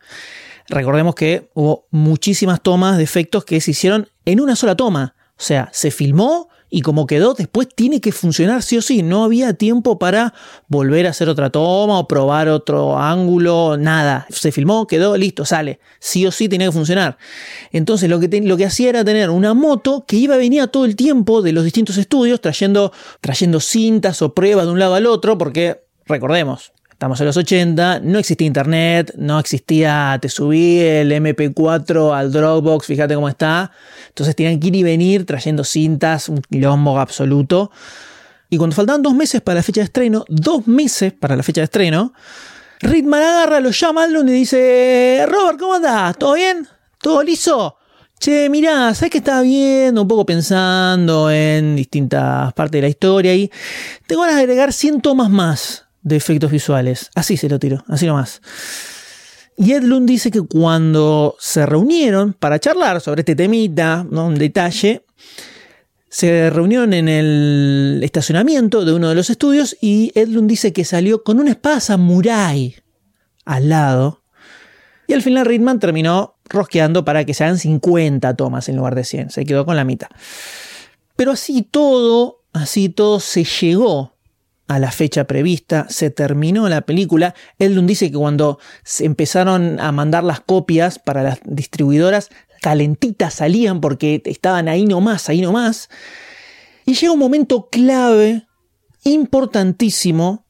Recordemos que hubo muchísimas tomas de efectos que se hicieron en una sola toma. O sea, se filmó y como quedó, después tiene que funcionar sí o sí. No había tiempo para volver a hacer otra toma o probar otro ángulo, nada. Se filmó, quedó, listo, sale. Sí o sí tenía que funcionar. Entonces lo que, lo que hacía era tener una moto que iba y venía todo el tiempo de los distintos estudios trayendo, trayendo cintas o pruebas de un lado al otro porque, recordemos, Estamos en los 80, no existía internet, no existía, te subí el MP4 al Dropbox, fíjate cómo está. Entonces tenían que ir y venir trayendo cintas, un quilombo absoluto. Y cuando faltaban dos meses para la fecha de estreno, dos meses para la fecha de estreno, Ritman agarra, lo llama a Alun y dice, Robert, ¿cómo andás? ¿Todo bien? ¿Todo liso? Che, mirá, ¿sabes que estaba viendo? Un poco pensando en distintas partes de la historia y tengo ganas de agregar 100 tomas más de efectos visuales. Así se lo tiro, así nomás. Y Ed Lund dice que cuando se reunieron para charlar sobre este temita, ¿no? un detalle, se reunieron en el estacionamiento de uno de los estudios y Ed Lund dice que salió con una espada samurai al lado. Y al final Ritman terminó rosqueando para que se hagan 50 tomas en lugar de 100. Se quedó con la mitad. Pero así todo, así todo se llegó a la fecha prevista, se terminó la película. Eldun dice que cuando se empezaron a mandar las copias para las distribuidoras, calentitas salían porque estaban ahí nomás, ahí nomás. Y llega un momento clave, importantísimo,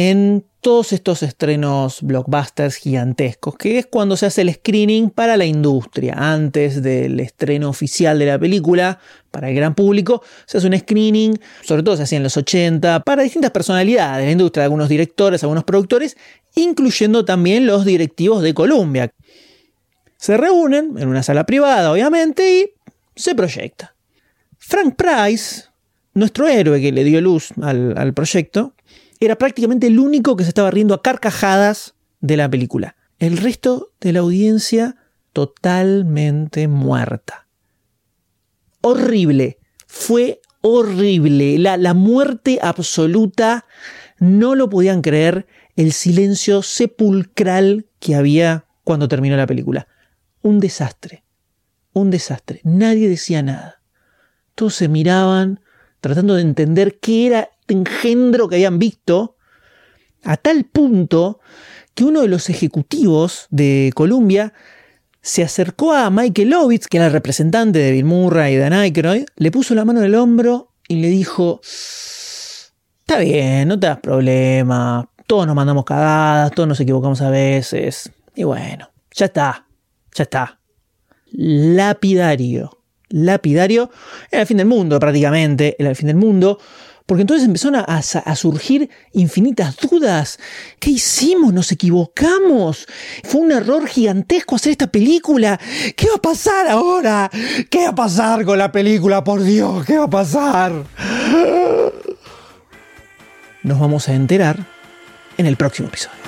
en todos estos estrenos blockbusters gigantescos, que es cuando se hace el screening para la industria. Antes del estreno oficial de la película, para el gran público, se hace un screening, sobre todo se hacía en los 80, para distintas personalidades de la industria, algunos directores, algunos productores, incluyendo también los directivos de Columbia. Se reúnen en una sala privada, obviamente, y se proyecta. Frank Price, nuestro héroe que le dio luz al, al proyecto, era prácticamente el único que se estaba riendo a carcajadas de la película. El resto de la audiencia totalmente muerta. Horrible. Fue horrible. La, la muerte absoluta. No lo podían creer el silencio sepulcral que había cuando terminó la película. Un desastre. Un desastre. Nadie decía nada. Todos se miraban tratando de entender qué era engendro que habían visto, a tal punto que uno de los ejecutivos de Columbia se acercó a Michael Lovitz, que era el representante de Bill Murray y Dan Aykroyd, le puso la mano en el hombro y le dijo, está bien, no te das problema, todos nos mandamos cagadas, todos nos equivocamos a veces, y bueno, ya está, ya está. Lapidario, lapidario, era el fin del mundo prácticamente, era el fin del mundo, porque entonces empezaron a, a, surgir infinitas dudas. ¿Qué hicimos? ¿Nos equivocamos? ¿Fue un error gigantesco hacer esta película? ¿Qué va a pasar ahora? ¿Qué va a pasar con la película? Por Dios, ¿qué va a pasar? Nos vamos a enterar en el próximo episodio.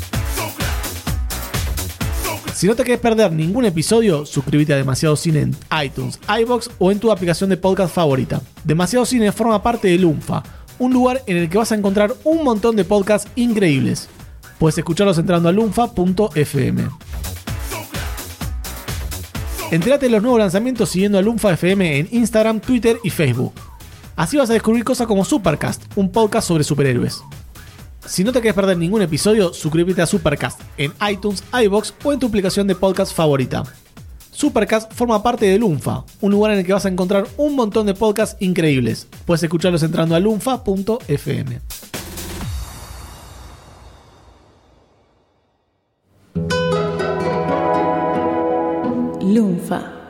Si no te quieres perder ningún episodio, suscríbete a Demasiado Cine en iTunes, iBox o en tu aplicación de podcast favorita. Demasiado Cine forma parte de Lunfa, un lugar en el que vas a encontrar un montón de podcasts increíbles. Puedes escucharlos entrando a lunfa.fm. Entérate de los nuevos lanzamientos siguiendo a Lunfa FM en Instagram, Twitter y Facebook. Así vas a descubrir cosas como Supercast, un podcast sobre superhéroes. Si no te quieres perder ningún episodio, suscríbete a Supercast en iTunes, iBox o en tu aplicación de podcast favorita. Supercast forma parte de Lunfa, un lugar en el que vas a encontrar un montón de podcasts increíbles. Puedes escucharlos entrando a lunfa.fm. Lunfa.